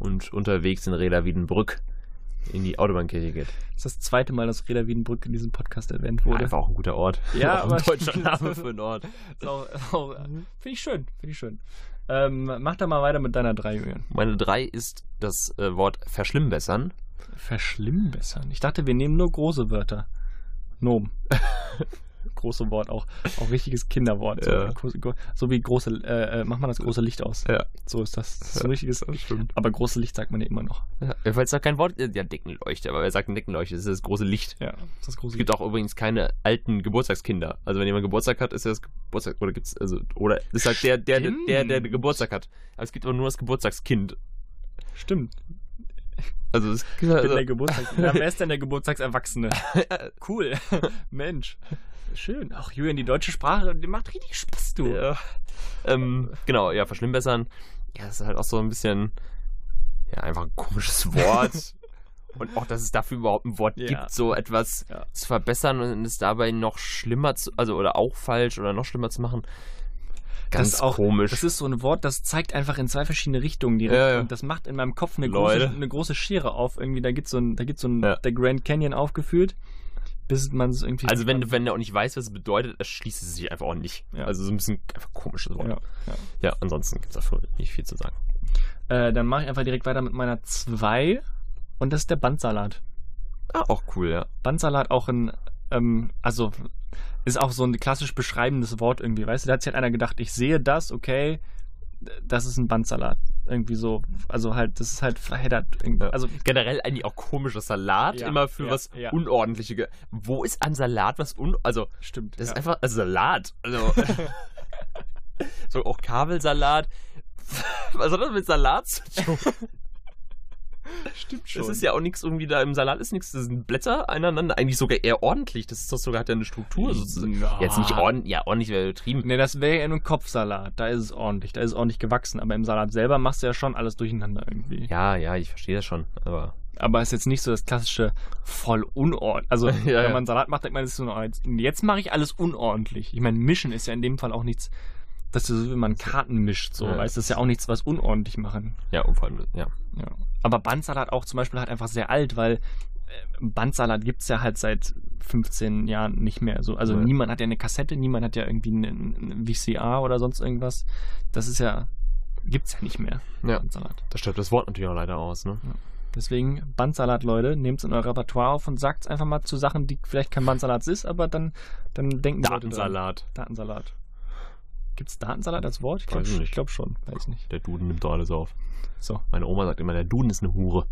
und unterwegs in Reda Wiedenbrück in die Autobahnkirche geht. Das ist das zweite Mal, dass Reda Wiedenbrück in diesem Podcast erwähnt wurde. Einfach auch ein guter Ort. Ja, auch ein deutscher Name für einen Ort. Finde ich schön, finde ich schön. Ähm, mach da mal weiter mit deiner drei, Julian. Meine drei ist das äh, Wort verschlimmbessern. Verschlimmbessern. Ich dachte, wir nehmen nur große Wörter. Nom. Große Wort auch. Auch richtiges Kinderwort. So, Ja. so wie große, äh, äh, mach mal das große Licht aus. Ja. So ist das. das ist Ja, ein richtiges, stimmt. aber große Licht sagt man ja immer noch. Ja, falls da kein Wort ist, ja, Deckenleuchte, aber wer sagt Deckenleuchte? Das ist das große Licht. Ja, das große Es gibt auch übrigens keine alten Geburtstagskinder. Also wenn jemand Geburtstag hat, ist das Geburtstag oder gibt's also oder ist halt der der der, der der. Geburtstag hat. Aber es gibt aber nur das Geburtstagskind. Stimmt. Also es also, der Geburtstags ja, wer ist denn der Geburtstagserwachsene? Cool. Mensch. Schön. Ach, Julian, die deutsche Sprache, die macht richtig Spaß, du. ja. ähm, genau, ja, verschlimmbessern. Ja, das ist halt auch so ein bisschen ja, einfach ein komisches Wort. Und auch, dass es dafür überhaupt ein Wort Ja. gibt, so etwas Ja. zu verbessern und es dabei noch schlimmer zu, also oder auch falsch oder noch schlimmer zu machen. Ganz ist auch- komisch. Das ist so ein Wort, das zeigt einfach in zwei verschiedene Richtungen direkt. Ja, ja. Und das macht in meinem Kopf eine große, eine große Schere auf. Irgendwie, da gibt so ein, da gibt so ein, der Grand Canyon aufgeführt, bis man es irgendwie. also wenn, wenn er auch nicht weiß, was es bedeutet, erschließt es sich einfach auch nicht. Ja. Also so ein bisschen einfach komisches Wort. Ja, Ja, ja. ansonsten gibt es dafür nicht viel zu sagen. Äh, dann mache ich einfach direkt weiter mit meiner 2. Und das ist der Bandsalat. Ah, auch cool, ja. Bandsalat auch ein, ähm, also ist auch so ein klassisch beschreibendes Wort irgendwie, weißt du? Da hat sich halt einer gedacht, ich sehe das, okay, das ist ein Bandsalat. Irgendwie so, also halt, das ist halt verheddert. Also Generell eigentlich auch komischer Salat, Ja, immer für ja, was ja. Unordentliches. ge- Wo ist an Salat was un... Also, stimmt. das ja. ist einfach also Salat. Also, so auch Kabelsalat. Was hat das mit Salat zu tun? stimmt Das ist ja auch nichts irgendwie da im Salat ist nichts, das sind Blätter aneinander, eigentlich sogar eher ordentlich. Das ist doch sogar, hat ja eine Struktur sozusagen. Ja. Jetzt nicht ordentlich, ja, ordentlich wäre übertrieben. Ne, das wäre ja in einem Kopfsalat. Da ist es ordentlich. Da ist es ordentlich gewachsen. Aber im Salat selber machst du ja schon alles durcheinander irgendwie. Ja, ja, ich verstehe das schon, aber. Aber es ist jetzt nicht so das klassische voll unordentlich. Also, Ja, wenn man Salat macht, denkt man, das ist so, jetzt mache ich alles unordentlich. Ich meine, mischen ist ja in dem Fall auch nichts, dass du so, wie man Karten mischt, so, Ja. weißt du, das ist ja auch nichts, was unordentlich machen. Ja, und vor allem, ja. Ja. Aber Bandsalat auch zum Beispiel halt einfach sehr alt, weil äh, Bandsalat gibt es ja halt seit 15 Jahren nicht mehr. So, also Ja. niemand hat ja eine Kassette, niemand hat ja irgendwie einen VCR oder sonst irgendwas. Das ist ja, gibt's ja nicht mehr. Ja. Bandsalat. Da stirbt das Wort natürlich auch leider aus, ne? Deswegen Bandsalat, Leute, nehmt es in euer Repertoire auf und sagt es einfach mal zu Sachen, die vielleicht kein Bandsalat ist, aber dann, dann denken die Leute dran. Datensalat. Gibt es Datensalat als Wort? Ich glaube glaub schon. Weiß nicht. Der Duden nimmt doch alles auf. So. Meine Oma sagt immer, der Duden ist eine Hure.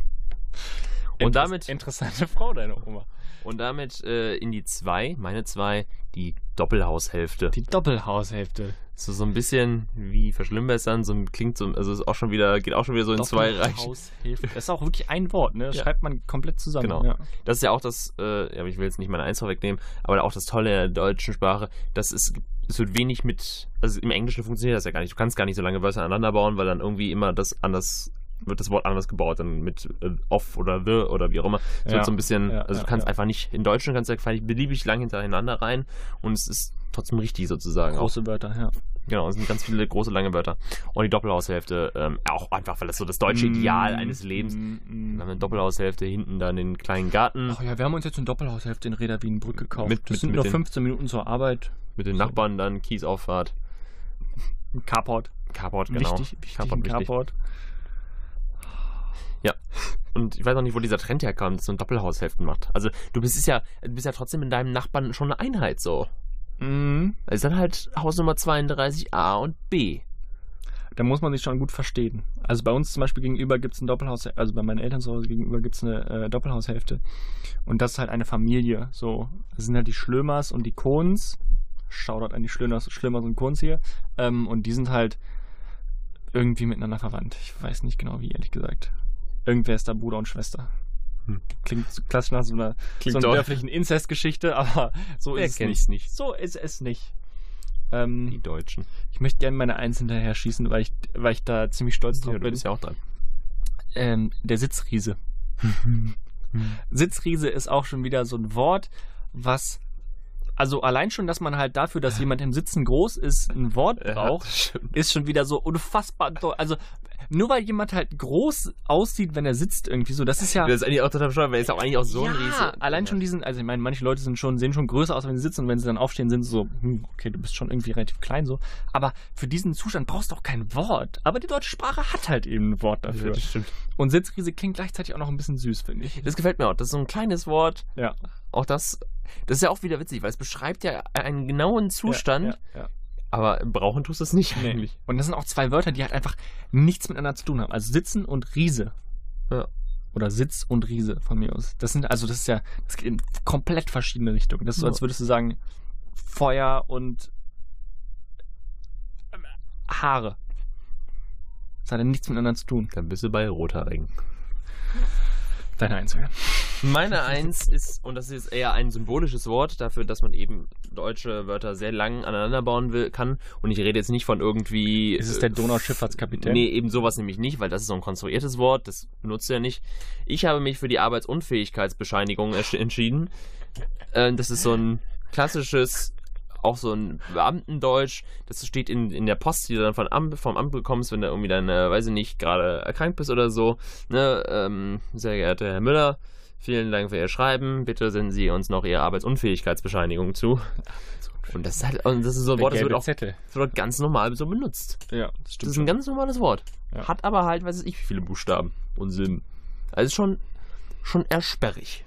Und Inter- damit, Interessante Frau, deine Oma. und damit äh, in die zwei, meine zwei, die Doppelhaushälfte. Die Doppelhaushälfte. So, so ein bisschen wie verschlimmbessern, so klingt so, also ist auch schon wieder, geht auch schon wieder so in zwei Reichen. Das ist auch wirklich ein Wort, ne? Das Ja. schreibt man komplett zusammen. Genau. Ja. Das ist ja auch das, äh, ja, aber ich will jetzt nicht meine Eins vorwegnehmen, aber auch das Tolle in der deutschen Sprache, dass es, es wird wenig mit, also im Englischen funktioniert das ja gar nicht. Du kannst gar nicht so lange Wörter aneinander bauen, weil dann irgendwie immer das anders, wird das Wort anders gebaut, dann mit äh, off oder the oder wie auch immer. Es Ja. wird so ein bisschen, Ja, also du kannst einfach nicht, in Deutschen kannst du ja beliebig lang hintereinander rein und es ist trotzdem richtig sozusagen. Auch. Große Wörter, ja. Genau, es sind ganz viele große, lange Wörter. Und die Doppelhaushälfte, ähm, auch einfach, weil das so das deutsche Ideal Mm, eines Lebens. mm, mm. Wir haben eine Doppelhaushälfte, hinten dann den kleinen Garten. Ach ja, wir haben uns jetzt eine Doppelhaushälfte in Reda Wienbrück gekauft. Mit- das mit- sind mit nur den- 15 Minuten zur Arbeit. Mit den Nachbarn dann Kiesauffahrt. Carport. Carport, genau. Wichtig, wichtig, Carport, wichtig. Carport. Und ich weiß auch nicht, wo dieser Trend herkam, dass man Doppelhaushälften macht. Also du bist ja, du bist ja trotzdem mit deinem Nachbarn schon eine Einheit so. Mhm. Es ist dann halt Hausnummer 32a und B. Da muss man sich schon gut verstehen. Also bei uns zum Beispiel gegenüber gibt es ein Doppelhaus, also bei meinen Eltern zu Hause gegenüber gibt es eine äh, Doppelhaushälfte. Und das ist halt eine Familie. So, das sind halt die Schlömers und die Kohns. Shoutout an die Schlömers, Schlömers und Kohns hier. Ähm, und die sind halt irgendwie miteinander verwandt. Ich weiß nicht genau wie, ehrlich gesagt. Irgendwer ist da Bruder und Schwester. Hm. Klingt klassisch nach so einer, Klingt so einer dörflichen Inzestgeschichte, aber so Wer ist es nicht. nicht? So ist es nicht. Ähm, Die Deutschen. ich möchte gerne meine Eins hinterher schießen, weil ich, weil ich da ziemlich stolz drauf Ja, du bin. bist ja auch dran. Ähm, der Sitzriese. Sitzriese ist auch schon wieder so ein Wort, was. Also allein schon, dass man halt dafür, dass jemand im Sitzen groß ist, ein Wort Ja, braucht, stimmt. ist schon wieder so unfassbar. Also nur weil jemand halt groß aussieht, wenn er sitzt irgendwie so, das ist ja. Das ist eigentlich auch total bescheuert, weil es ist auch eigentlich auch so ja, ein Riese. allein schon diesen, also ich meine, manche Leute sind schon, sehen schon größer aus, wenn sie sitzen und wenn sie dann aufstehen, sind sie so, hm, okay, du bist schon irgendwie relativ klein so. Aber für diesen Zustand brauchst du auch kein Wort. Aber die deutsche Sprache hat halt eben ein Wort Ja, dafür. das stimmt. Und Sitzriese klingt gleichzeitig auch noch ein bisschen süß, finde ich. Das gefällt mir auch. Das ist so ein kleines Wort. Ja. Auch das, das ist ja auch wieder witzig, weil es beschreibt ja einen genauen Zustand, Ja, ja, aber brauchen tust du es nicht Nee. eigentlich. Und das sind auch zwei Wörter, die halt einfach nichts miteinander zu tun haben. Also Sitzen und Riese. Ja. Oder Sitz und Riese von mir aus. Das sind, also das ist ja, das geht in komplett verschiedene Richtungen. Das ist so, als würdest du sagen, Feuer und ähm, Haare. Das hat ja nichts miteinander zu tun. Dann bist du bei Roter Ring. Deine Einzige. Meine Eins ist, und das ist eher ein symbolisches Wort dafür, dass man eben deutsche Wörter sehr lang aneinander bauen will, kann. Und ich rede jetzt nicht von irgendwie. Ist es äh, der Donauschifffahrtskapitän? Nee, eben sowas nämlich nicht, weil das ist so ein konstruiertes Wort, das benutzt er nicht. Ich habe mich für die Arbeitsunfähigkeitsbescheinigung entschieden. Äh, das ist so ein klassisches, auch so ein Beamtendeutsch. Das steht in, in der Post, die du dann von Amt, vom Amt bekommst, wenn du irgendwie dann, äh, weiß ich nicht, gerade erkrankt bist oder so. Ne, ähm, sehr geehrter Herr Müller, vielen Dank für Ihr Schreiben. Bitte senden Sie uns noch Ihre Arbeitsunfähigkeitsbescheinigung zu. Und das ist halt, und das ist so ein Der Wort, das wird auch Zettel. das wird ganz normal so benutzt. Ja, das Das stimmt. ist ein ganz normales Wort. Ja. Hat aber halt, weiß ich, wie viele Buchstaben und Silben. Also schon, schon eher sperrig.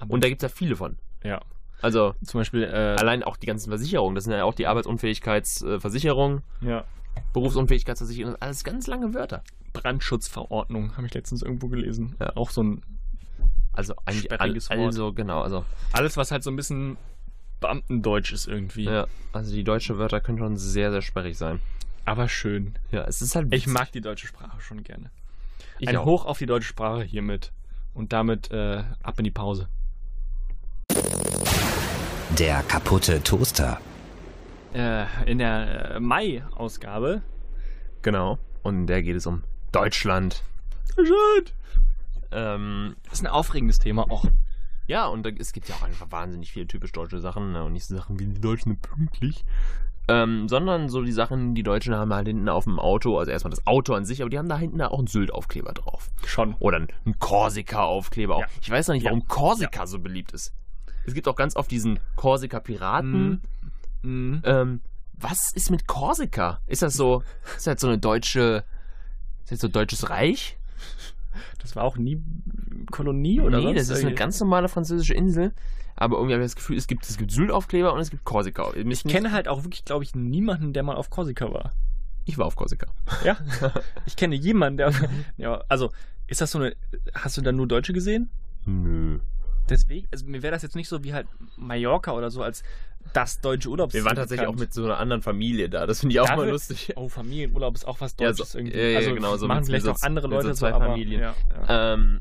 Aber- Und da gibt es ja viele von. ja. Also Zum Beispiel, äh, allein auch die ganzen Versicherungen. Das sind ja auch die Arbeitsunfähigkeitsversicherung, ja. Berufsunfähigkeitsversicherung. Das alles ganz lange Wörter. Brandschutzverordnung habe ich letztens irgendwo gelesen. Ja. Auch so ein Also eigentlich all, also genau. Also alles, was halt so ein bisschen Beamtendeutsch ist irgendwie. ja, also die deutschen Wörter können schon sehr sehr sperrig sein. Aber schön. Ja, es ist halt. Ich mag die deutsche Sprache schon gerne. Ich Ein auch. Hoch auf die deutsche Sprache hiermit. Und damit äh, ab in die Pause. Der kaputte Toaster. Äh, in der äh, Mai-Ausgabe. Genau. Und in der geht es um Deutschland. Schön. Ähm, Das ist ein aufregendes Thema auch. Ja, und da, es gibt ja auch einfach wahnsinnig viele typisch deutsche Sachen. Ne? Und nicht so Sachen wie die Deutschen sind pünktlich. Ähm, sondern so die Sachen, die Deutschen haben halt hinten auf dem Auto, also erstmal das Auto an sich, aber die haben da hinten auch einen Sylt-Aufkleber drauf. Schon. Oder einen, Korsika-Aufkleber auch. Ja. Ich weiß noch nicht, Ja. warum Korsika so beliebt ist. Es gibt auch ganz oft diesen Korsika-Piraten. Mhm. Ähm, was ist mit Korsika? Ist das so, ist das so eine deutsche, ist das so ein deutsches Reich? Das war auch nie Kolonie oder nee, sonst das ist eine ganz normale französische Insel. Aber irgendwie habe ich das Gefühl, es gibt, es gibt Sylt-Aufkleber und es gibt Korsika. Ich kenne halt auch wirklich, glaube ich, niemanden, der mal auf Korsika war. Ich war auf Korsika. Ja? ich kenne jemanden, der. ja, also, ist das so eine. Hast du da nur Deutsche gesehen? Nö. Deswegen, also mir wäre das jetzt nicht so wie halt Mallorca oder so als das deutsche Urlaubsziel. Wir waren tatsächlich auch bekannt. mit so einer anderen Familie da. Das finde ich auch mal Dafür- lustig. Oh, Familienurlaub ist auch was Ja, Deutsches so- irgendwie. ja, ja, also genau, so machen vielleicht mit auch so- andere mit so Leute zwei aber, Familien. Ja, ja. Ähm,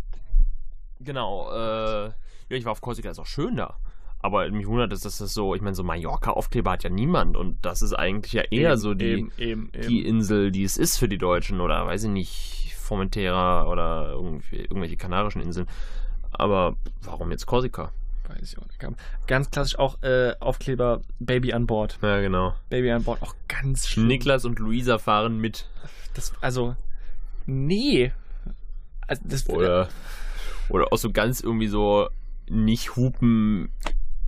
genau. Äh, ja, ich war auf Korsika, ist auch schön da. Aber mich wundert es, dass das so, ich meine, so Mallorca-Aufkleber hat ja niemand. Und das ist eigentlich ja eher Eben, so die, Eben, eben, die Insel, die es ist für die Deutschen. Oder weiß ich nicht, Formentera oder irgendwelche kanarischen Inseln. Aber warum jetzt Korsika? Weiß ich auch nicht. Ganz klassisch auch äh, Aufkleber Baby an Bord. Ja, genau. Baby an Bord auch ganz schlimm. Niklas und Luisa fahren mit. Das, also, nee. Also das, Oder, oder auch so ganz irgendwie so nicht hupen,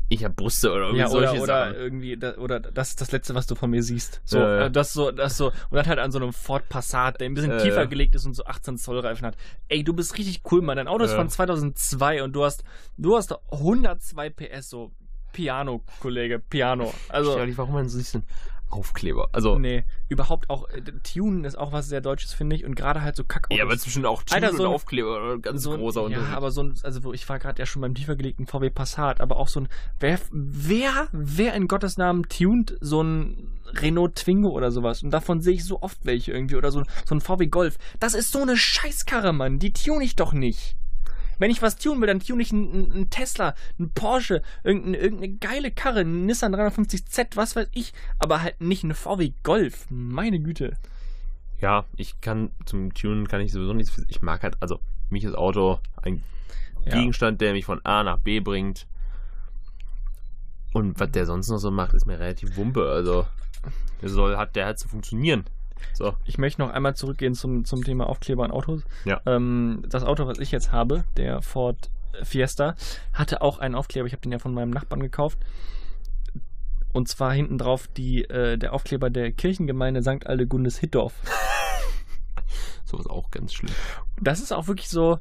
ich hab Brüste oder irgendwie ja, solche oder, oder Sachen. irgendwie, da, oder das ist das Letzte, was du von mir siehst. So, ja. äh, das so, das so, und dann halt an so einem Ford Passat, der ein bisschen Ja, tiefer gelegt ist und so 18 Zoll Reifen hat. Ey, du bist richtig cool, Mann. Dein Auto ist von 2002 und du hast, du hast 102 PS, so Piano, Kollege, Piano. Also, ich warum man so diesen Aufkleber. Also, nee, überhaupt auch, äh, Tunen ist auch was sehr Deutsches, finde ich, und gerade halt so Kackautos. ja, aber zwischen auch Tune Alter, so und Aufkleber oder ganz so ein, großer Ja, Unterschied. aber so ein, also ich war gerade ja schon beim tiefer gelegten VW Passat, aber auch so ein, wer, wer, wer in Gottes Namen tunt so ein Renault Twingo oder sowas? Und davon sehe ich so oft welche irgendwie oder so, so ein VW Golf. Das ist so eine Scheißkarre, Mann. Die tune ich doch nicht. Wenn ich was tun will, dann tune ich einen, einen Tesla, einen Porsche, irgendeine, irgendeine geile Karre, einen Nissan 350Z, was weiß ich, aber halt nicht eine VW Golf. Meine Güte. ja, ich kann zum Tunen kann ich sowieso nichts. Ich mag halt, also mich ist Auto ein Ja. Gegenstand, der mich von A nach B bringt. Und was der sonst noch so macht, ist mir relativ wumpe. Also, der soll, hat, der hat zu funktionieren. So. Ich möchte noch einmal zurückgehen zum, zum Thema Aufkleber an Autos. Ja. Ähm, das Auto, was ich jetzt habe, der Ford Fiesta, hatte auch einen Aufkleber. Ich habe den ja von meinem Nachbarn gekauft. Und zwar hinten drauf die, äh, der Aufkleber der Kirchengemeinde St. Aldegundes Hittorf. Sowas auch ganz schlimm. Das ist auch wirklich so,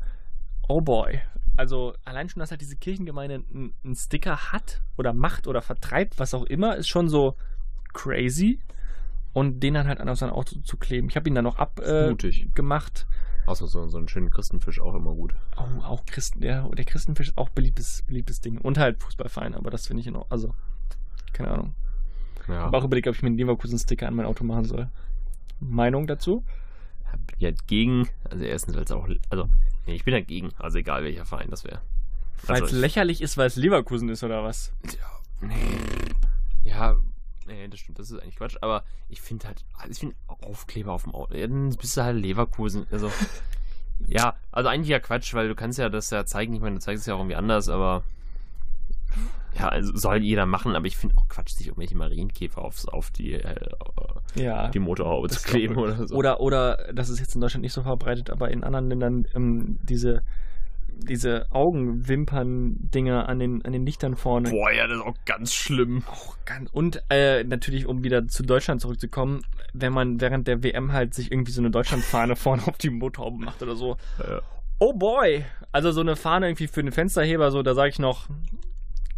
oh boy. Also allein schon, dass halt diese Kirchengemeinde einen einen Sticker hat oder macht oder vertreibt, was auch immer, ist schon so crazy. Und den dann halt an sein Auto zu kleben. Ich habe ihn dann noch abgemacht. Außer so, so einen schönen Christenfisch auch immer gut. Oh, auch Christen, ja, der Christenfisch ist auch beliebtes, beliebtes Ding. Und halt Fußballverein, aber das finde ich in Ordnung. Also, keine Ahnung. Ja. Aber auch überlegt, ob ich mir einen Leverkusen-Sticker an mein Auto machen soll. Meinung dazu? bin ja gegen, also erstens als auch, also, nee, ich bin dagegen, also egal welcher Verein das wäre. Weil es ich- lächerlich ist, weil es Leverkusen ist oder was? Nee. Ja, nee, das stimmt, das ist eigentlich Quatsch. Aber ich finde halt, also ich finde Aufkleber auf dem Auto. Dann bist du halt Leverkusen. Also, ja, also eigentlich ja Quatsch, weil du kannst ja das ja zeigen. Ich meine, du zeigst es ja auch irgendwie anders, aber. Ja, also soll jeder machen, aber ich finde auch Quatsch, sich irgendwelche Marienkäfer aufs, auf die, äh, Ja. die Motorhaube zu kleben oder so. Oder, oder, das ist jetzt in Deutschland nicht so verbreitet, aber in anderen Ländern ähm, diese, diese Augenwimpern-Dinger an den, an den Lichtern vorne. Boah, ja, das ist auch ganz schlimm. Auch ganz, und äh, natürlich, um wieder zu Deutschland zurückzukommen, wenn man während der WM halt sich irgendwie so eine Deutschlandfahne vorne auf die Motorhaube macht oder so. Ja. Oh boy! Also so eine Fahne irgendwie für den Fensterheber, so, da sage ich noch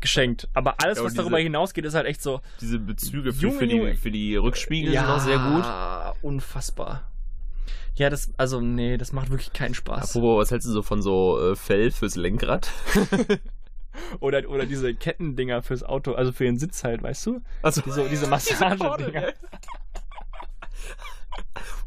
geschenkt. Aber alles, Ja, was darüber diese- hinausgeht, ist halt echt so. Diese Bezüge für, Junge, für, die, für die Rückspiegel sind auch sehr gut. unfassbar. Ja, das, also, nee, das macht wirklich keinen Spaß. Apropos, was hältst du so von so äh, Fell fürs Lenkrad? Oder, oder diese Kettendinger fürs Auto, also für den Sitz halt, weißt du? Also, Diese, diese Massagedinger.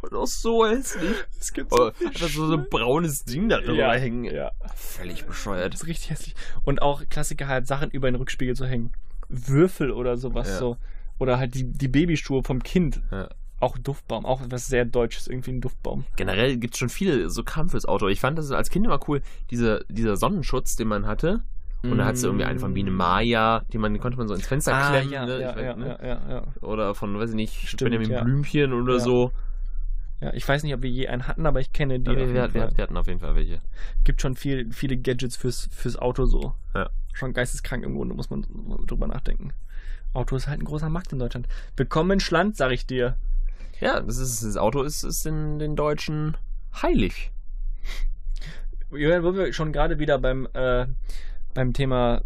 Und auch so hässlich. Es gibt Oder einfach so, so ein braunes Ding da drüber ja, hängen. Ja, Völlig bescheuert. das ist richtig hässlich. Und auch Klassiker halt, Sachen über den Rückspiegel zu hängen. Würfel oder sowas Ja. so. Oder halt die, die Babyschuhe vom Kind. Ja. Auch Duftbaum, auch was sehr Deutsches, irgendwie ein Duftbaum. Generell gibt es schon viele so Kram fürs Auto. Ich fand das als Kind immer cool, diese, dieser Sonnenschutz, den man hatte. Und da hattest du irgendwie einen von Biene Maya, den, man, konnte man so ins Fenster. Ah, klemmen. ja, ne? ja, weiß, ja, ne? Oder von, weiß ich nicht, Stimmt, Benjamin ja. Blümchen oder so. Ja, ich weiß nicht, ob wir je einen hatten, aber ich kenne die. Wir, wir, wir hatten auf jeden Fall welche. Gibt schon viel, viele Gadgets fürs, fürs Auto so. Ja. Schon geisteskrank im Grunde, muss man drüber nachdenken. Auto ist halt ein großer Markt in Deutschland. Willkommen in Schland, sag ich dir. Ja, das, ist, das Auto ist, ist den, den Deutschen heilig. Julian, wo wir schon gerade wieder beim, äh, beim Thema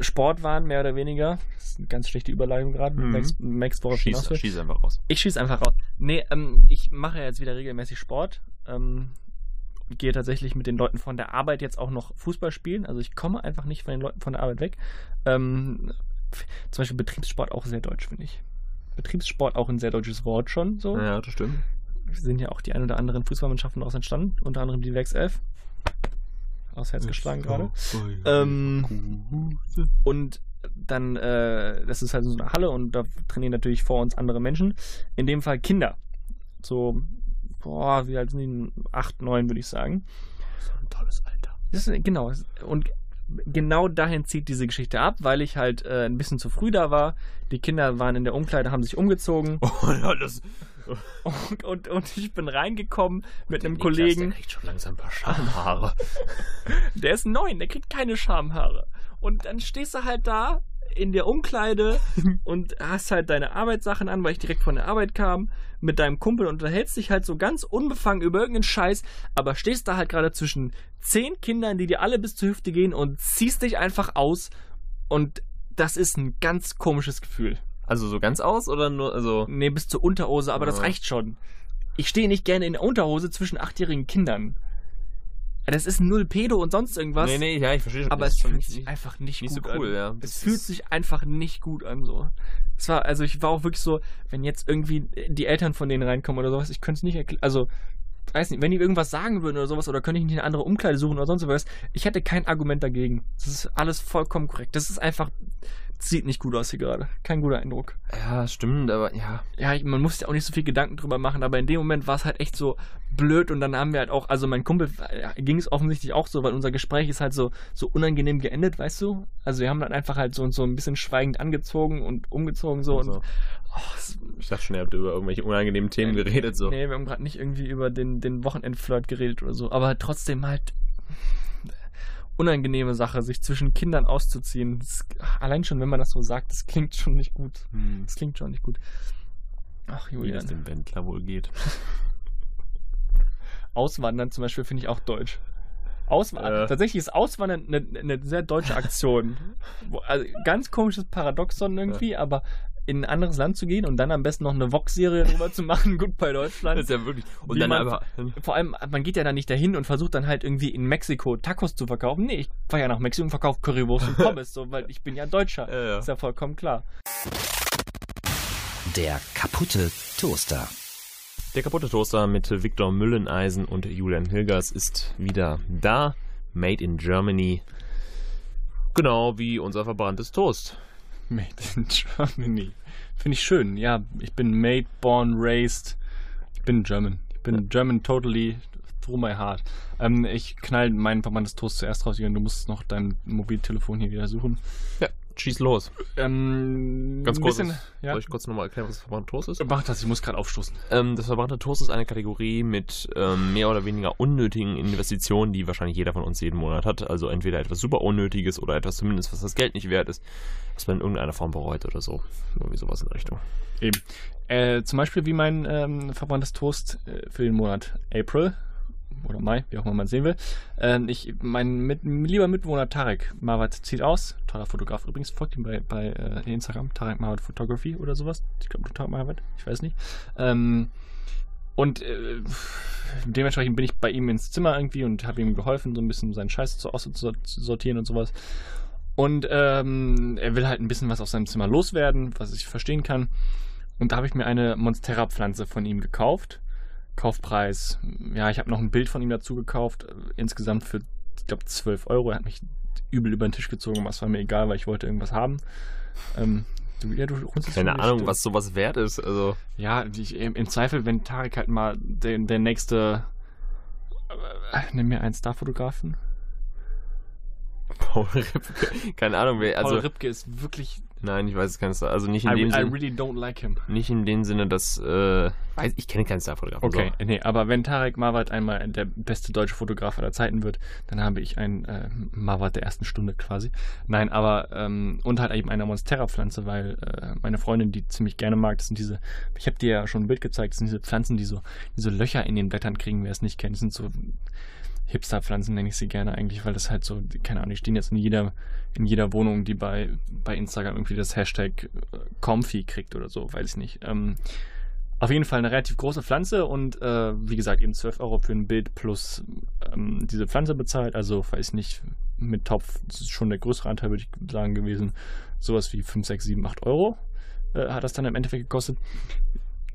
Sport waren, mehr oder weniger. Das ist eine ganz schlechte Überleitung gerade. Mhm. Max, Max worauf Schieß, schieß einfach raus. Ich schieße einfach raus. Nee, ähm, ich mache jetzt wieder regelmäßig Sport. Ähm, gehe tatsächlich mit den Leuten von der Arbeit jetzt auch noch Fußball spielen. Also ich komme einfach nicht von den Leuten von der Arbeit weg. Ähm, zum Beispiel Betriebssport auch sehr deutsch, finde ich. Betriebssport auch ein sehr deutsches Wort schon. So. Ja, das stimmt. sind ja auch die ein oder anderen Fußballmannschaften daraus entstanden. Unter anderem die Wex 11. Aus Herz geschlagen gerade. Ähm, und dann, äh, das ist halt so eine Halle und da trainieren natürlich vor uns andere Menschen. In dem Fall Kinder. So, boah, wie alt sind die? Acht, neun, würde ich sagen. So ein tolles Alter. Das ist, genau. Und genau dahin zieht diese Geschichte ab, weil ich halt äh, ein bisschen zu früh da war. Die Kinder waren in der Umkleide, haben sich umgezogen Oh, ja, das. und, und, und ich bin reingekommen mit einem Niklas, Kollegen. Der kriegt schon langsam ein paar Schamhaare. Der ist neun, der kriegt keine Schamhaare. Und dann stehst du halt da in der Umkleide und hast halt deine Arbeitssachen an, weil ich direkt von der Arbeit kam, mit deinem Kumpel und unterhältst dich halt so ganz unbefangen über irgendeinen Scheiß, aber stehst da halt gerade zwischen zehn Kindern, die dir alle bis zur Hüfte gehen und ziehst dich einfach aus und das ist ein ganz komisches Gefühl. Also so ganz aus oder nur, also. Nee, bis zur Unterhose, aber das Ja. reicht schon. Ich stehe nicht gerne in der Unterhose zwischen achtjährigen Kindern. Das ist null Pedo und sonst irgendwas. Nee, nee, ja, ich verstehe schon. Aber es fühlt nicht- sich einfach nicht, nicht so gut cool, an. ja. Es fühlt sich einfach nicht gut an, so. Es war, also ich war auch wirklich so, wenn jetzt irgendwie die Eltern von denen reinkommen oder sowas, ich könnte es nicht erklären, also, weiß nicht, wenn die irgendwas sagen würden oder sowas, oder könnte ich nicht eine andere Umkleide suchen oder sonst was, ich hätte kein Argument dagegen. Das ist alles vollkommen korrekt. Das ist einfach, sieht nicht gut aus hier gerade. Kein guter Eindruck. Ja, stimmt, aber ja. Ja, ich, man muss ja auch nicht so viel Gedanken drüber machen, aber in dem Moment war es halt echt so blöd und dann haben wir halt auch, also mein Kumpel äh, ging es offensichtlich auch so, weil unser Gespräch ist halt so, so unangenehm geendet, weißt du? Also wir haben dann einfach halt so, so ein bisschen schweigend angezogen und umgezogen so Also, und oh, ich dachte schon, ihr habt über irgendwelche unangenehmen Themen geredet, so. nee, wir haben gerade nicht irgendwie über den, den Wochenendflirt geredet oder so, aber trotzdem halt unangenehme Sache, sich zwischen Kindern auszuziehen. Das, allein schon, wenn man das so sagt, das klingt schon nicht gut. Hm. Das klingt schon nicht gut. Ach, Wie Julian. es dem Wendler wohl geht. Auswandern zum Beispiel finde ich auch deutsch. Auswandern. Äh. Tatsächlich ist Auswandern eine, eine sehr deutsche Aktion. Also ganz komisches Paradoxon irgendwie, aber in ein anderes Land zu gehen und dann am besten noch eine Vox-Serie drüber zu machen, gut bei Das Deutschland. ist ja wirklich. Und dann man- aber. Vor allem, man geht ja dann nicht dahin und versucht dann halt irgendwie in Mexiko Tacos zu verkaufen. Nee, ich fahre ja nach Mexiko und verkaufe Currywurst und Pommes, so, weil ich bin ja Deutscher. Ja, ja. Ist ja vollkommen klar. Der kaputte Toaster. Der kaputte Toaster mit Viktor Mülleneisen und Julian Hilgers ist wieder da. Made in Germany. Genau wie unser verbranntes Toast. Made in Germany. Finde ich schön. Ja, ich bin made, born, raised. Ich bin German. Ich bin German totally through my heart. Ähm, ich knall mein verbranntes Toast zuerst raus, Jürgen. Du musst noch dein Mobiltelefon hier wieder suchen. Ja, schieß los. Ähm, Ganz kurz. bisschen, ja. Soll ich kurz nochmal erklären, was verbranntes Toast ist? Mach das, ich muss gerade aufstoßen. Ähm, das verbrannte Toast ist eine Kategorie mit ähm, mehr oder weniger unnötigen Investitionen, die wahrscheinlich jeder von uns jeden Monat hat. Also entweder etwas super Unnötiges oder etwas zumindest, was das Geld nicht wert ist, was man in irgendeiner Form bereut oder so. Irgendwie sowas in der Richtung. Eben. Äh, zum Beispiel wie mein ähm, verbranntes Toast äh, für den Monat April oder Mai, wie auch immer man sehen will. Ähm, ich, mein mit, lieber Mitbewohner Tarek Mawat zieht aus. Toller Fotograf übrigens. Folgt ihm bei, bei äh, Instagram. Tarek Mawat Photography oder sowas. Ich glaube, Tarek Mawat. Ich weiß nicht. Ähm, und äh, dementsprechend bin ich bei ihm ins Zimmer irgendwie und habe ihm geholfen, so ein bisschen seinen Scheiß zu, auszusortieren und sowas. Und ähm, er will halt ein bisschen was aus seinem Zimmer loswerden, was ich verstehen kann. Und da habe ich mir eine Monstera-Pflanze von ihm gekauft. Kaufpreis, ja, ich habe noch ein Bild von ihm dazu gekauft. äh, Insgesamt für, ich glaube, 12 Euro. Er hat mich übel über den Tisch gezogen, aber es war mir egal, weil ich wollte irgendwas haben. Ähm, du, ja, du Keine Ahnung, Stirn. was sowas wert ist. Also, Ja, ich, im, im Zweifel, wenn Tarek halt mal der, der nächste. Äh, nimm mir einen Starfotografen. Paul Ripke. Keine Ahnung, wer. Paul Also, Ripke ist wirklich. Nein, ich weiß es kein Star. Also nicht in I, dem I Sinne. really don't like him. Nicht in dem Sinne, dass. Äh, weiß, ich kenne keinen Starfotografen. Okay, nee, aber wenn Tarek Mawat einmal der beste deutsche Fotograf aller Zeiten wird, dann habe ich einen äh, Mawat der ersten Stunde quasi. Nein, aber ähm, und halt eben eine Monstera-Pflanze, weil äh, meine Freundin die ziemlich gerne mag. Das sind diese, ich habe dir ja schon ein Bild gezeigt, das sind diese Pflanzen, die so, die so Löcher in den Blättern kriegen, wer es nicht kennt. Das sind so Hipster-Pflanzen, nenne ich sie gerne eigentlich, weil das halt so, keine Ahnung, die stehen jetzt in jeder, in jeder Wohnung, die bei, bei Instagram irgendwie das Hashtag äh, Comfy kriegt oder so, weiß ich nicht. Ähm, auf jeden Fall eine relativ große Pflanze und äh, wie gesagt eben 12 Euro für ein Bild plus ähm, diese Pflanze bezahlt. Also weiß nicht, mit Topf das ist schon der größere Anteil, würde ich sagen, gewesen. Sowas wie 5, 6, 7, 8 Euro äh, hat das dann im Endeffekt gekostet.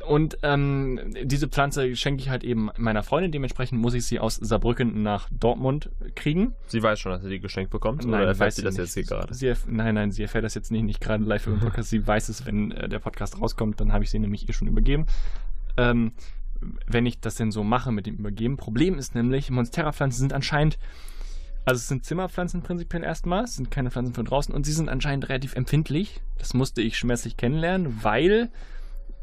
Und ähm, diese Pflanze schenke ich halt eben meiner Freundin. Dementsprechend muss ich sie aus Saarbrücken nach Dortmund kriegen. Sie weiß schon, dass sie die geschenkt bekommt? oder erfährt weiß sie das nicht. jetzt hier gerade? Sie nein, nein, sie erfährt das jetzt nicht, nicht gerade live im Podcast. Sie weiß es, wenn äh, der Podcast rauskommt, dann habe ich sie nämlich ihr schon übergeben. Ähm, wenn ich das denn so mache mit dem Übergeben. Problem ist nämlich, Monstera-Pflanzen sind anscheinend, also es sind Zimmerpflanzen prinzipiell erstmal, es sind keine Pflanzen von draußen und sie sind anscheinend relativ empfindlich. Das musste ich schmerzlich kennenlernen, weil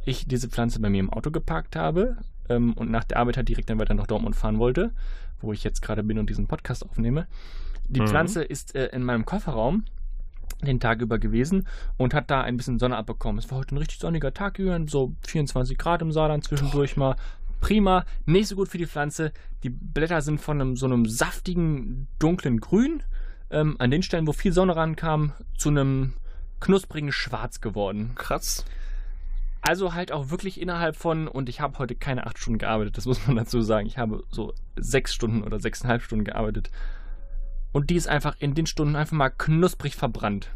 ich diese Pflanze bei mir im Auto geparkt habe ähm, und nach der Arbeit halt direkt dann weiter nach Dortmund fahren wollte, wo ich jetzt gerade bin und diesen Podcast aufnehme. Die Mhm. Pflanze ist äh, in meinem Kofferraum den Tag über gewesen und hat da ein bisschen Sonne abbekommen. Es war heute ein richtig sonniger Tag, Jürgen, so 24 Grad im Saarland zwischendurch mal. Prima, nicht so gut für die Pflanze. Die Blätter sind von einem, so einem saftigen, dunklen Grün ähm, an den Stellen, wo viel Sonne rankam, zu einem knusprigen Schwarz geworden. Krass. Also halt auch wirklich innerhalb von, und ich habe heute keine acht Stunden gearbeitet, das muss man dazu sagen. Ich habe so sechs Stunden oder sechseinhalb Stunden gearbeitet. Und die ist einfach in den Stunden einfach mal knusprig verbrannt.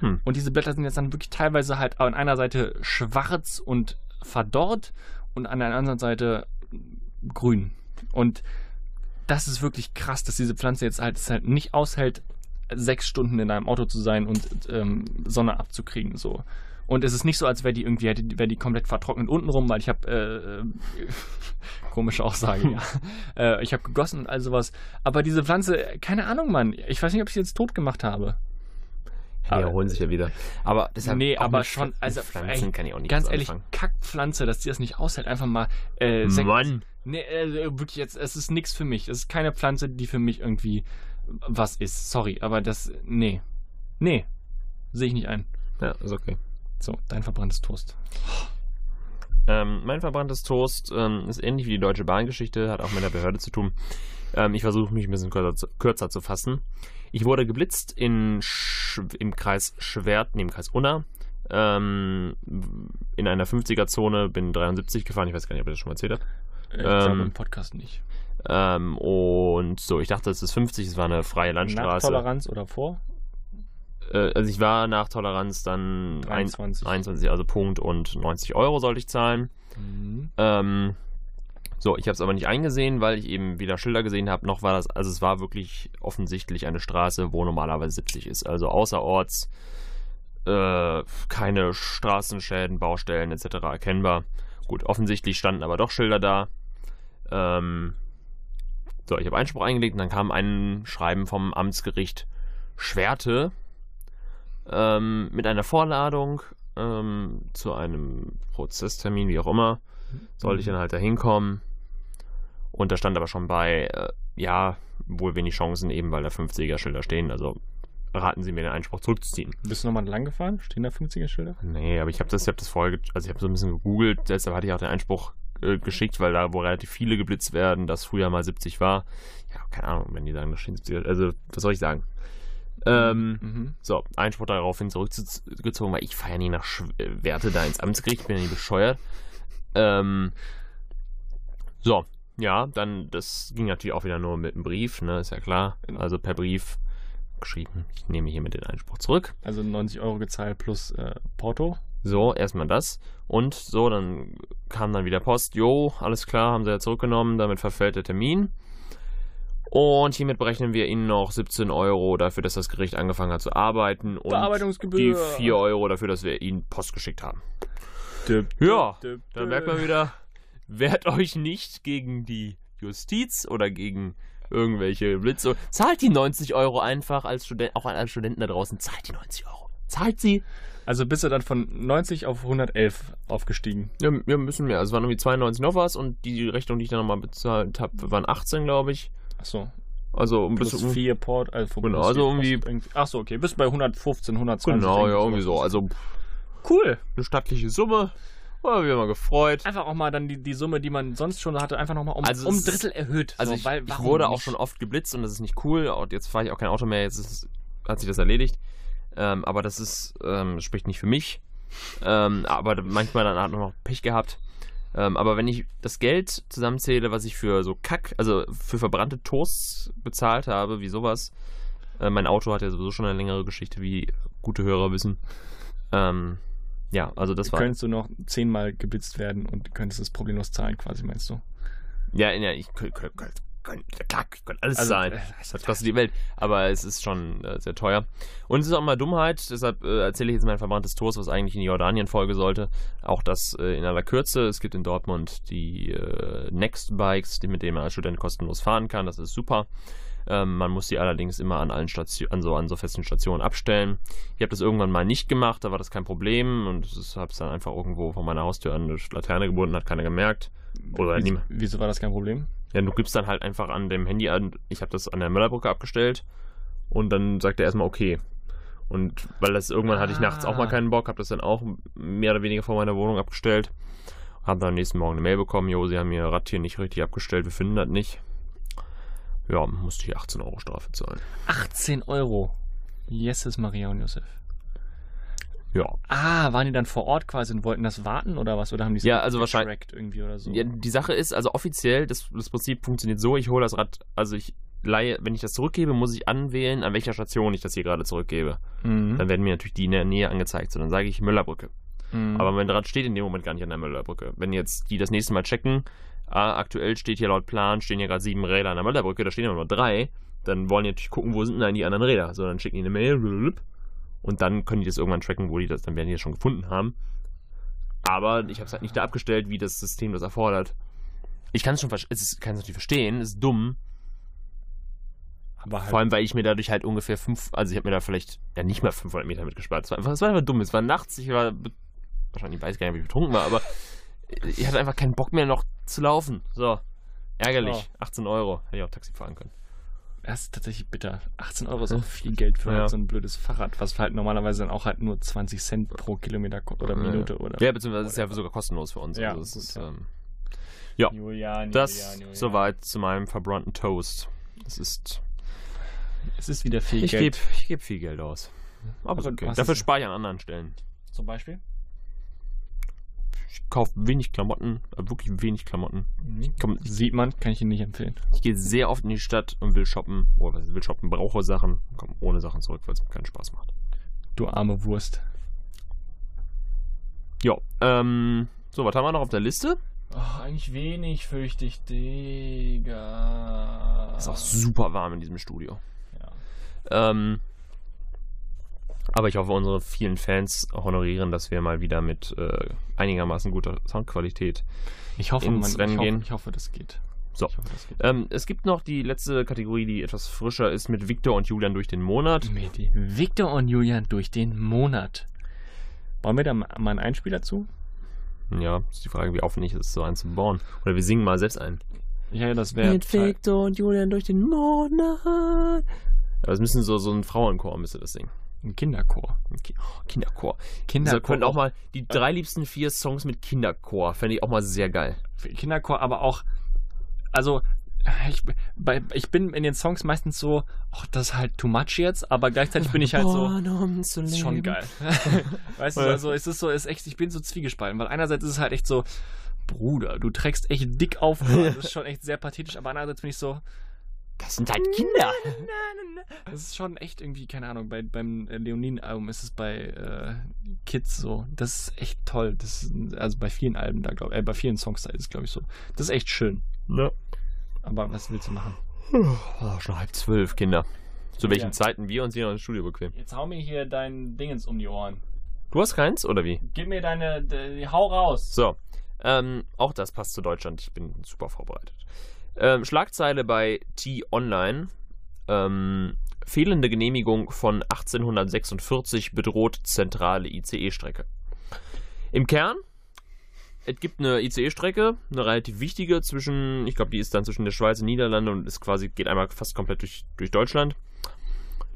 Hm. Und diese Blätter sind jetzt dann wirklich teilweise halt an einer Seite schwarz und verdorrt und an der anderen Seite grün. Und das ist wirklich krass, dass diese Pflanze jetzt halt, halt nicht aushält, sechs Stunden in einem Auto zu sein und ähm, Sonne abzukriegen. So. Und es ist nicht so, als wäre die irgendwie, wäre die komplett vertrocknet untenrum, weil ich habe, äh, äh, komische Aussage, ja. Äh, ich habe gegossen und all sowas. Aber diese Pflanze, keine Ahnung, Mann. Ich weiß nicht, ob ich sie jetzt tot gemacht habe. Die erholen sich ja wieder. Aber deshalb Nee, aber schon, also, Pflanzen ey, kann ich auch nicht Ganz ehrlich, anfangen. Kackpflanze, dass die das nicht aushält, einfach mal äh, Mann. Nee, äh, wirklich jetzt, es ist nichts für mich. Es ist keine Pflanze, die für mich irgendwie was ist. Sorry, aber das, nee. Nee. Sehe ich nicht ein. Ja, ist okay. So, dein verbranntes Toast. Ähm, mein verbranntes Toast ähm, ist ähnlich wie die Deutsche Bahngeschichte, hat auch mit der Behörde zu tun. Ähm, ich versuche mich ein bisschen kürzer zu, kürzer zu fassen. Ich wurde geblitzt in Sch im Kreis Schwert, neben Kreis Unna, ähm, in einer 50er-Zone, bin 73 gefahren, ich weiß gar nicht, ob ich das schon mal erzählt habe. Äh, Ich glaube Ähm, im Podcast nicht. Ähm, und so, ich dachte, es ist 50, es war eine freie Nach Landstraße. Toleranz oder vor? Äh, also ich war nach Toleranz dann 23. 21, also Punkt und 90 Euro sollte ich zahlen. Mhm. Ähm, So, ich habe es aber nicht eingesehen, weil ich eben weder Schilder gesehen habe, noch war das, also es war wirklich offensichtlich eine Straße, wo normalerweise 70 ist. Also außerorts äh, keine Straßenschäden, Baustellen etc. erkennbar. Gut, offensichtlich standen aber doch Schilder da. Ähm, so, ich habe Einspruch eingelegt und dann kam ein Schreiben vom Amtsgericht Schwerte ähm, mit einer Vorladung ähm, zu einem Prozesstermin, wie auch immer. Sollte ich dann halt da hinkommen. Und da stand aber schon bei, äh, ja, wohl wenig Chancen, eben weil da 50er-Schilder stehen. Also raten Sie mir, den Einspruch zurückzuziehen. Bist du nochmal lang gefahren? Stehen da 50er-Schilder? Nee, aber ich habe das, ich hab das vorher, also ich habe so ein bisschen gegoogelt, deshalb hatte ich auch den Einspruch äh, geschickt, weil da wo relativ viele geblitzt werden, das früher mal 70 war. Ja, keine Ahnung, wenn die sagen, da stehen 70, also was soll ich sagen? Ähm, Mhm. so, Einspruch daraufhin zurückgezogen, weil ich ja nie nach Sch äh, Werte da ins Amtsgericht, ich bin ja nie bescheuert. Ähm, so, ja, dann, das ging natürlich auch wieder nur mit einem Brief, ne, ist ja klar. Also per Brief geschrieben, ich nehme hiermit den Einspruch zurück. Also 90 Euro gezahlt plus äh, Porto. So, erstmal das. Und so, dann kam dann wieder Post. Jo, alles klar, haben sie ja zurückgenommen. Damit verfällt der Termin. Und hiermit berechnen wir Ihnen noch 17 Euro dafür, dass das Gericht angefangen hat zu arbeiten. Und Bearbeitungsgebühr. die 4 Euro dafür, dass wir Ihnen Post geschickt haben. Dip, Ja, dip, Dann dip. merkt man wieder, wehrt euch nicht gegen die Justiz oder gegen irgendwelche Blitze. Zahlt die 90 Euro einfach als Student, auch als Studenten da draußen. Zahlt die 90 Euro. Zahlt sie. Also bist du dann von 90 auf 111 aufgestiegen. Ja, wir müssen mehr. Also es waren irgendwie 92 noch was und die Rechnung, die ich dann nochmal bezahlt habe, waren 18, glaube ich. Achso. Also ein Plus bisschen. 4 Port. Also Genau, also vier irgendwie- Achso, okay. Bist bei 115, 120. Genau, ja, irgendwie so. Also Cool. eine stattliche Summe. War wieder mal gefreut. Einfach auch mal dann die, die Summe, die man sonst schon hatte, einfach nochmal um, Also um ein Drittel erhöht. Also so, ich, weil, ich wurde auch nicht? schon oft geblitzt und das ist nicht cool. Und jetzt fahre ich auch kein Auto mehr. Jetzt ist, hat sich das erledigt. Ähm, aber das ist, ähm, spricht nicht für mich. Ähm, aber manchmal dann hat man noch Pech gehabt. Ähm, aber wenn ich das Geld zusammenzähle, was ich für so Kack, also für verbrannte Toasts bezahlt habe, wie sowas. Äh, mein Auto hat ja sowieso schon eine längere Geschichte, wie gute Hörer wissen. Ähm, ja, also das war. Könntest du noch zehnmal geblitzt werden und könntest es problemlos zahlen, quasi, meinst du? Ja, ja, ich könnte, könnte, klar, könnte alles Also, sein. äh, Das kostet die Welt. Aber es ist schon äh, sehr teuer. Und es ist auch mal Dummheit, deshalb äh, erzähle ich jetzt mein verbranntes Toast, was eigentlich in die Jordanien-Folge sollte. Auch das äh, in aller Kürze. Es gibt in Dortmund die äh, Next Bikes, die, mit denen man als Student kostenlos fahren kann. Das ist super. Ähm, man muss die allerdings immer an allen Stationen, an so, an so festen Stationen abstellen. Ich habe das irgendwann mal nicht gemacht, da war das kein Problem und ich habe es dann einfach irgendwo von meiner Haustür an eine Laterne gebunden, hat keiner gemerkt. Oder Wieso, niemand. wieso war das kein Problem? Ja, du gibst dann halt einfach an dem Handy an, ich habe das an der Müllerbrücke abgestellt und dann sagt er erstmal okay. Und weil das irgendwann hatte ich nachts auch mal Ah. keinen Bock, habe das dann auch mehr oder weniger vor meiner Wohnung abgestellt. Habe dann am nächsten Morgen eine Mail bekommen, jo, sie haben ihr Rad hier nicht richtig abgestellt, wir finden das nicht. Ja, musste ich 18 Euro Strafe zahlen. 18 Euro. Jesus, Maria und Josef. Ja. Ah, waren die dann vor Ort quasi und wollten das warten oder was? Oder haben die es Ja, also wahrscheinlich- irgendwie oder so? ja. Die Sache ist, also offiziell, das, das Prinzip funktioniert so, ich hole das Rad, also ich leihe, wenn ich das zurückgebe, muss ich anwählen, an welcher Station ich das hier gerade zurückgebe. Mhm. Dann werden mir natürlich die in der Nähe angezeigt. So, dann sage ich Müllerbrücke. Mhm. Aber mein Rad steht in dem Moment gar nicht an der Müllerbrücke. Wenn jetzt die das nächste Mal checken, ah, aktuell steht hier laut Plan, stehen hier gerade sieben Räder an der Müllerbrücke, da stehen aber nur drei, dann wollen die natürlich gucken, wo sind denn die anderen Räder. So, dann schicken die eine Mail blub, und dann können die das irgendwann tracken, wo die das, dann werden die das schon gefunden haben. Aber ich habe es halt nicht da abgestellt, wie das System das erfordert. Ich kann es schon es ist- kann es natürlich verstehen, es ist dumm, Aber halt, vor allem, weil ich mir dadurch halt ungefähr fünf, also ich habe mir da vielleicht ja nicht mal 500 Meter mitgespart. Es war einfach, es war einfach dumm. Es war nachts, ich war, wahrscheinlich weiß gar nicht, wie ich betrunken war, aber ich hatte einfach keinen Bock mehr noch zu laufen. So, ärgerlich. Oh. 18 Euro. Hätte ich auch Taxi fahren können. Das ist tatsächlich bitter. 18 Euro ist auch viel Geld für Ja. halt so ein blödes Fahrrad, was halt normalerweise dann auch halt nur 20 Cent pro Kilometer oder Minute oder. Ja, beziehungsweise es ist ja sogar kostenlos für uns. Ja, also gut, ist, ja. ähm, Julian, das Julian, Julian. soweit zu meinem verbrannten Toast. Es ist. Es ist wieder viel Ich Geld. gebe ich geb viel Geld aus. Aber Aber okay. was Dafür spare ich an anderen Stellen. Zum Beispiel? Ich kaufe wenig Klamotten, äh, wirklich wenig Klamotten. Komm, Sieht man, kann ich Ihnen nicht empfehlen. Ich gehe sehr oft in die Stadt und will shoppen. Oder was will shoppen, brauche Sachen. Komm ohne Sachen zurück, weil es mir keinen Spaß macht. Du arme Wurst. Ja, ähm, so, was haben wir noch auf der Liste? Oh, eigentlich wenig, fürchte ich, Digga. Ist auch super warm in diesem Studio. Ja. Ähm, aber ich hoffe, unsere vielen Fans honorieren, dass wir mal wieder mit äh, einigermaßen guter Soundqualität. Ich hoffe, Ins man, Rennen ich, hoffe, gehen. ich hoffe, das geht. So. Ich hoffe, das geht. Ähm, es gibt noch die letzte Kategorie, die etwas frischer ist, mit Victor und Julian durch den Monat. Medi. Victor und Julian durch den Monat. Wollen wir da mal einen Einspieler zu? Ja, ist die Frage, wie aufwendig ist es, so einen zu bauen. Oder wir singen mal selbst ein. Ja, das wäre. Victor und Julian durch den Monat. Aber es müssen so, so ein Frauenchor müsste das singen. Ein Kinderchor. Ein Ki- oh, Kinderchor. Kinderchor. Wir könnten auch mal die drei liebsten vier Songs mit Kinderchor. Fände ich auch mal sehr geil. Kinderchor, aber auch. Also. Ich, bei, ich bin in den Songs meistens so, ach, das ist halt too much jetzt, aber gleichzeitig bin ich halt so, um ist schon geil. weißt du, also es ist so, es ist echt, ich bin so zwiegespalten, weil einerseits ist es halt echt so, Bruder, du trägst echt dick auf, das ist schon echt sehr pathetisch, aber andererseits bin ich so, Das sind halt Kinder. das ist schon echt irgendwie, keine Ahnung, bei, beim äh, Leonin-Album ist es bei äh, Kids so, das ist echt toll, das ist, also bei vielen Alben da, glaube äh, bei vielen Songs da ist es, glaube ich, so. Das ist echt schön, Ja. aber was willst du machen? Oh, schon halb zwölf, Kinder. Zu welchen Ja. Zeiten wir uns hier noch ins Studio bequem. Jetzt hau mir hier dein Dingens um die Ohren. Du hast keins, oder wie? Gib mir deine, de, hau raus. So. Ähm, auch das passt zu Deutschland. Ich bin super vorbereitet. Ähm, Schlagzeile bei T-Online. Ähm, fehlende Genehmigung von 1846 bedroht zentrale ICE-Strecke. Im Kern, es gibt eine ICE-Strecke, eine relativ wichtige zwischen, ich glaube, die ist dann zwischen der Schweiz und Niederlande und ist quasi, geht einmal fast komplett durch, durch Deutschland.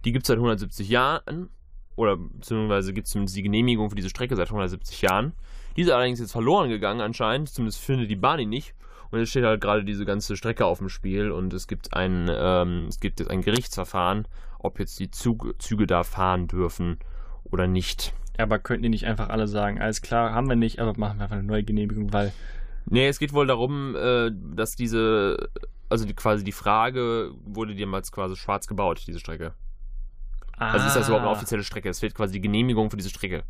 Die gibt es seit 170 Jahren, oder beziehungsweise gibt es die Genehmigung für diese Strecke seit 170 Jahren. Die ist allerdings jetzt verloren gegangen anscheinend, zumindest findet die Bahn ihn nicht. Und es steht halt gerade diese ganze Strecke auf dem Spiel und es gibt ein, ähm, es gibt jetzt ein Gerichtsverfahren, ob jetzt die Zug Züge da fahren dürfen oder nicht. Ja, aber könnten die nicht einfach alle sagen, alles klar, haben wir nicht, aber machen wir einfach eine neue Genehmigung, weil Nee, es geht wohl darum, äh, dass diese, also die, quasi die Frage, wurde damals quasi schwarz gebaut, diese Strecke. Also ist das überhaupt eine offizielle Strecke? Es fehlt quasi die Genehmigung für diese Strecke.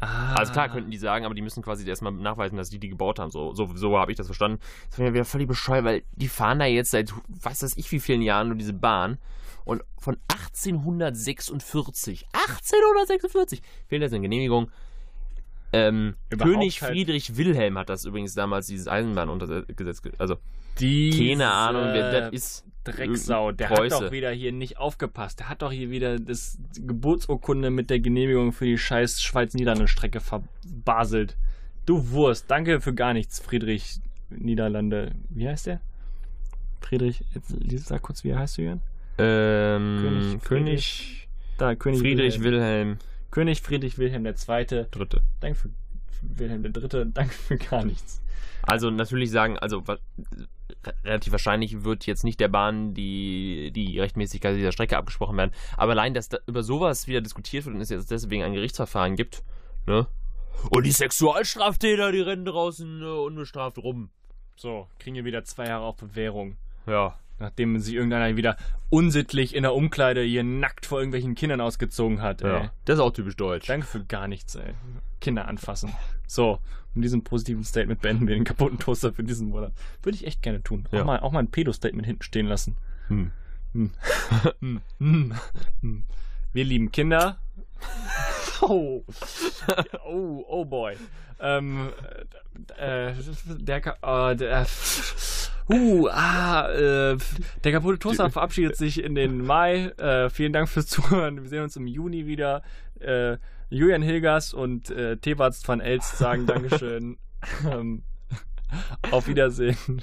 Ah. Also klar könnten die sagen, aber die müssen quasi erstmal nachweisen, dass die die gebaut haben. So, so, so habe ich das verstanden. Das wäre wieder völlig bescheuert, weil die fahren da jetzt seit was weiß ich wie vielen Jahren nur diese Bahn. Und von 1846, 1846 fehlt jetzt eine Genehmigung. Ähm, König halt- Friedrich Wilhelm hat das übrigens damals dieses Eisenbahngesetz, ge- also Diese keine Ahnung, wer das ist. Drecksau, der Preuße. hat doch wieder hier nicht aufgepasst. Der hat doch hier wieder das Geburtsurkunde mit der Genehmigung für die scheiß Schweiz-Niederlande-Strecke verbaselt. Du Wurst, danke für gar nichts, Friedrich Niederlande. Wie heißt der? Friedrich, jetzt sag kurz, wie heißt du, Jörn? Ähm, König König, Da, König Friedrich Wilhelm. Wilhelm König Friedrich Wilhelm II. Dritte. Danke für Wilhelm III. Danke für gar nichts. Also natürlich sagen, also wa- relativ wahrscheinlich wird jetzt nicht der Bahn die, die Rechtmäßigkeit dieser Strecke abgesprochen werden. Aber allein, dass da über sowas wieder diskutiert wird und es jetzt deswegen ein Gerichtsverfahren gibt, ne? Und die Sexualstraftäter, die rennen draußen äh, unbestraft rum. So, kriegen wir wieder zwei Jahre auf Bewährung. Ja. Nachdem sich irgendeiner wieder unsittlich in der Umkleide hier nackt vor irgendwelchen Kindern ausgezogen hat. Ey. ja. Das ist auch typisch deutsch. Danke für gar nichts, ey. Kinder anfassen. So, mit diesem positiven Statement beenden wir den kaputten Toaster für diesen Monat. Würde ich echt gerne tun. Ja. Auch, mal, auch mal ein Pedo-Statement hinten stehen lassen. Hm. Hm. Hm. Hm. Hm. Wir lieben Kinder. Oh. Oh, oh boy. Ähm, äh, der, äh, der, uh, ah, äh, der kaputte Toaster verabschiedet sich in den Mai. Äh, vielen Dank fürs Zuhören. Wir sehen uns im Juni wieder. Äh, Julian Hilgers und äh, Tebatz van Elst sagen Dankeschön. ähm, auf Wiedersehen.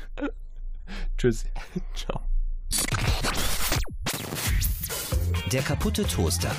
Tschüss. Ciao. Der kaputte Toaster.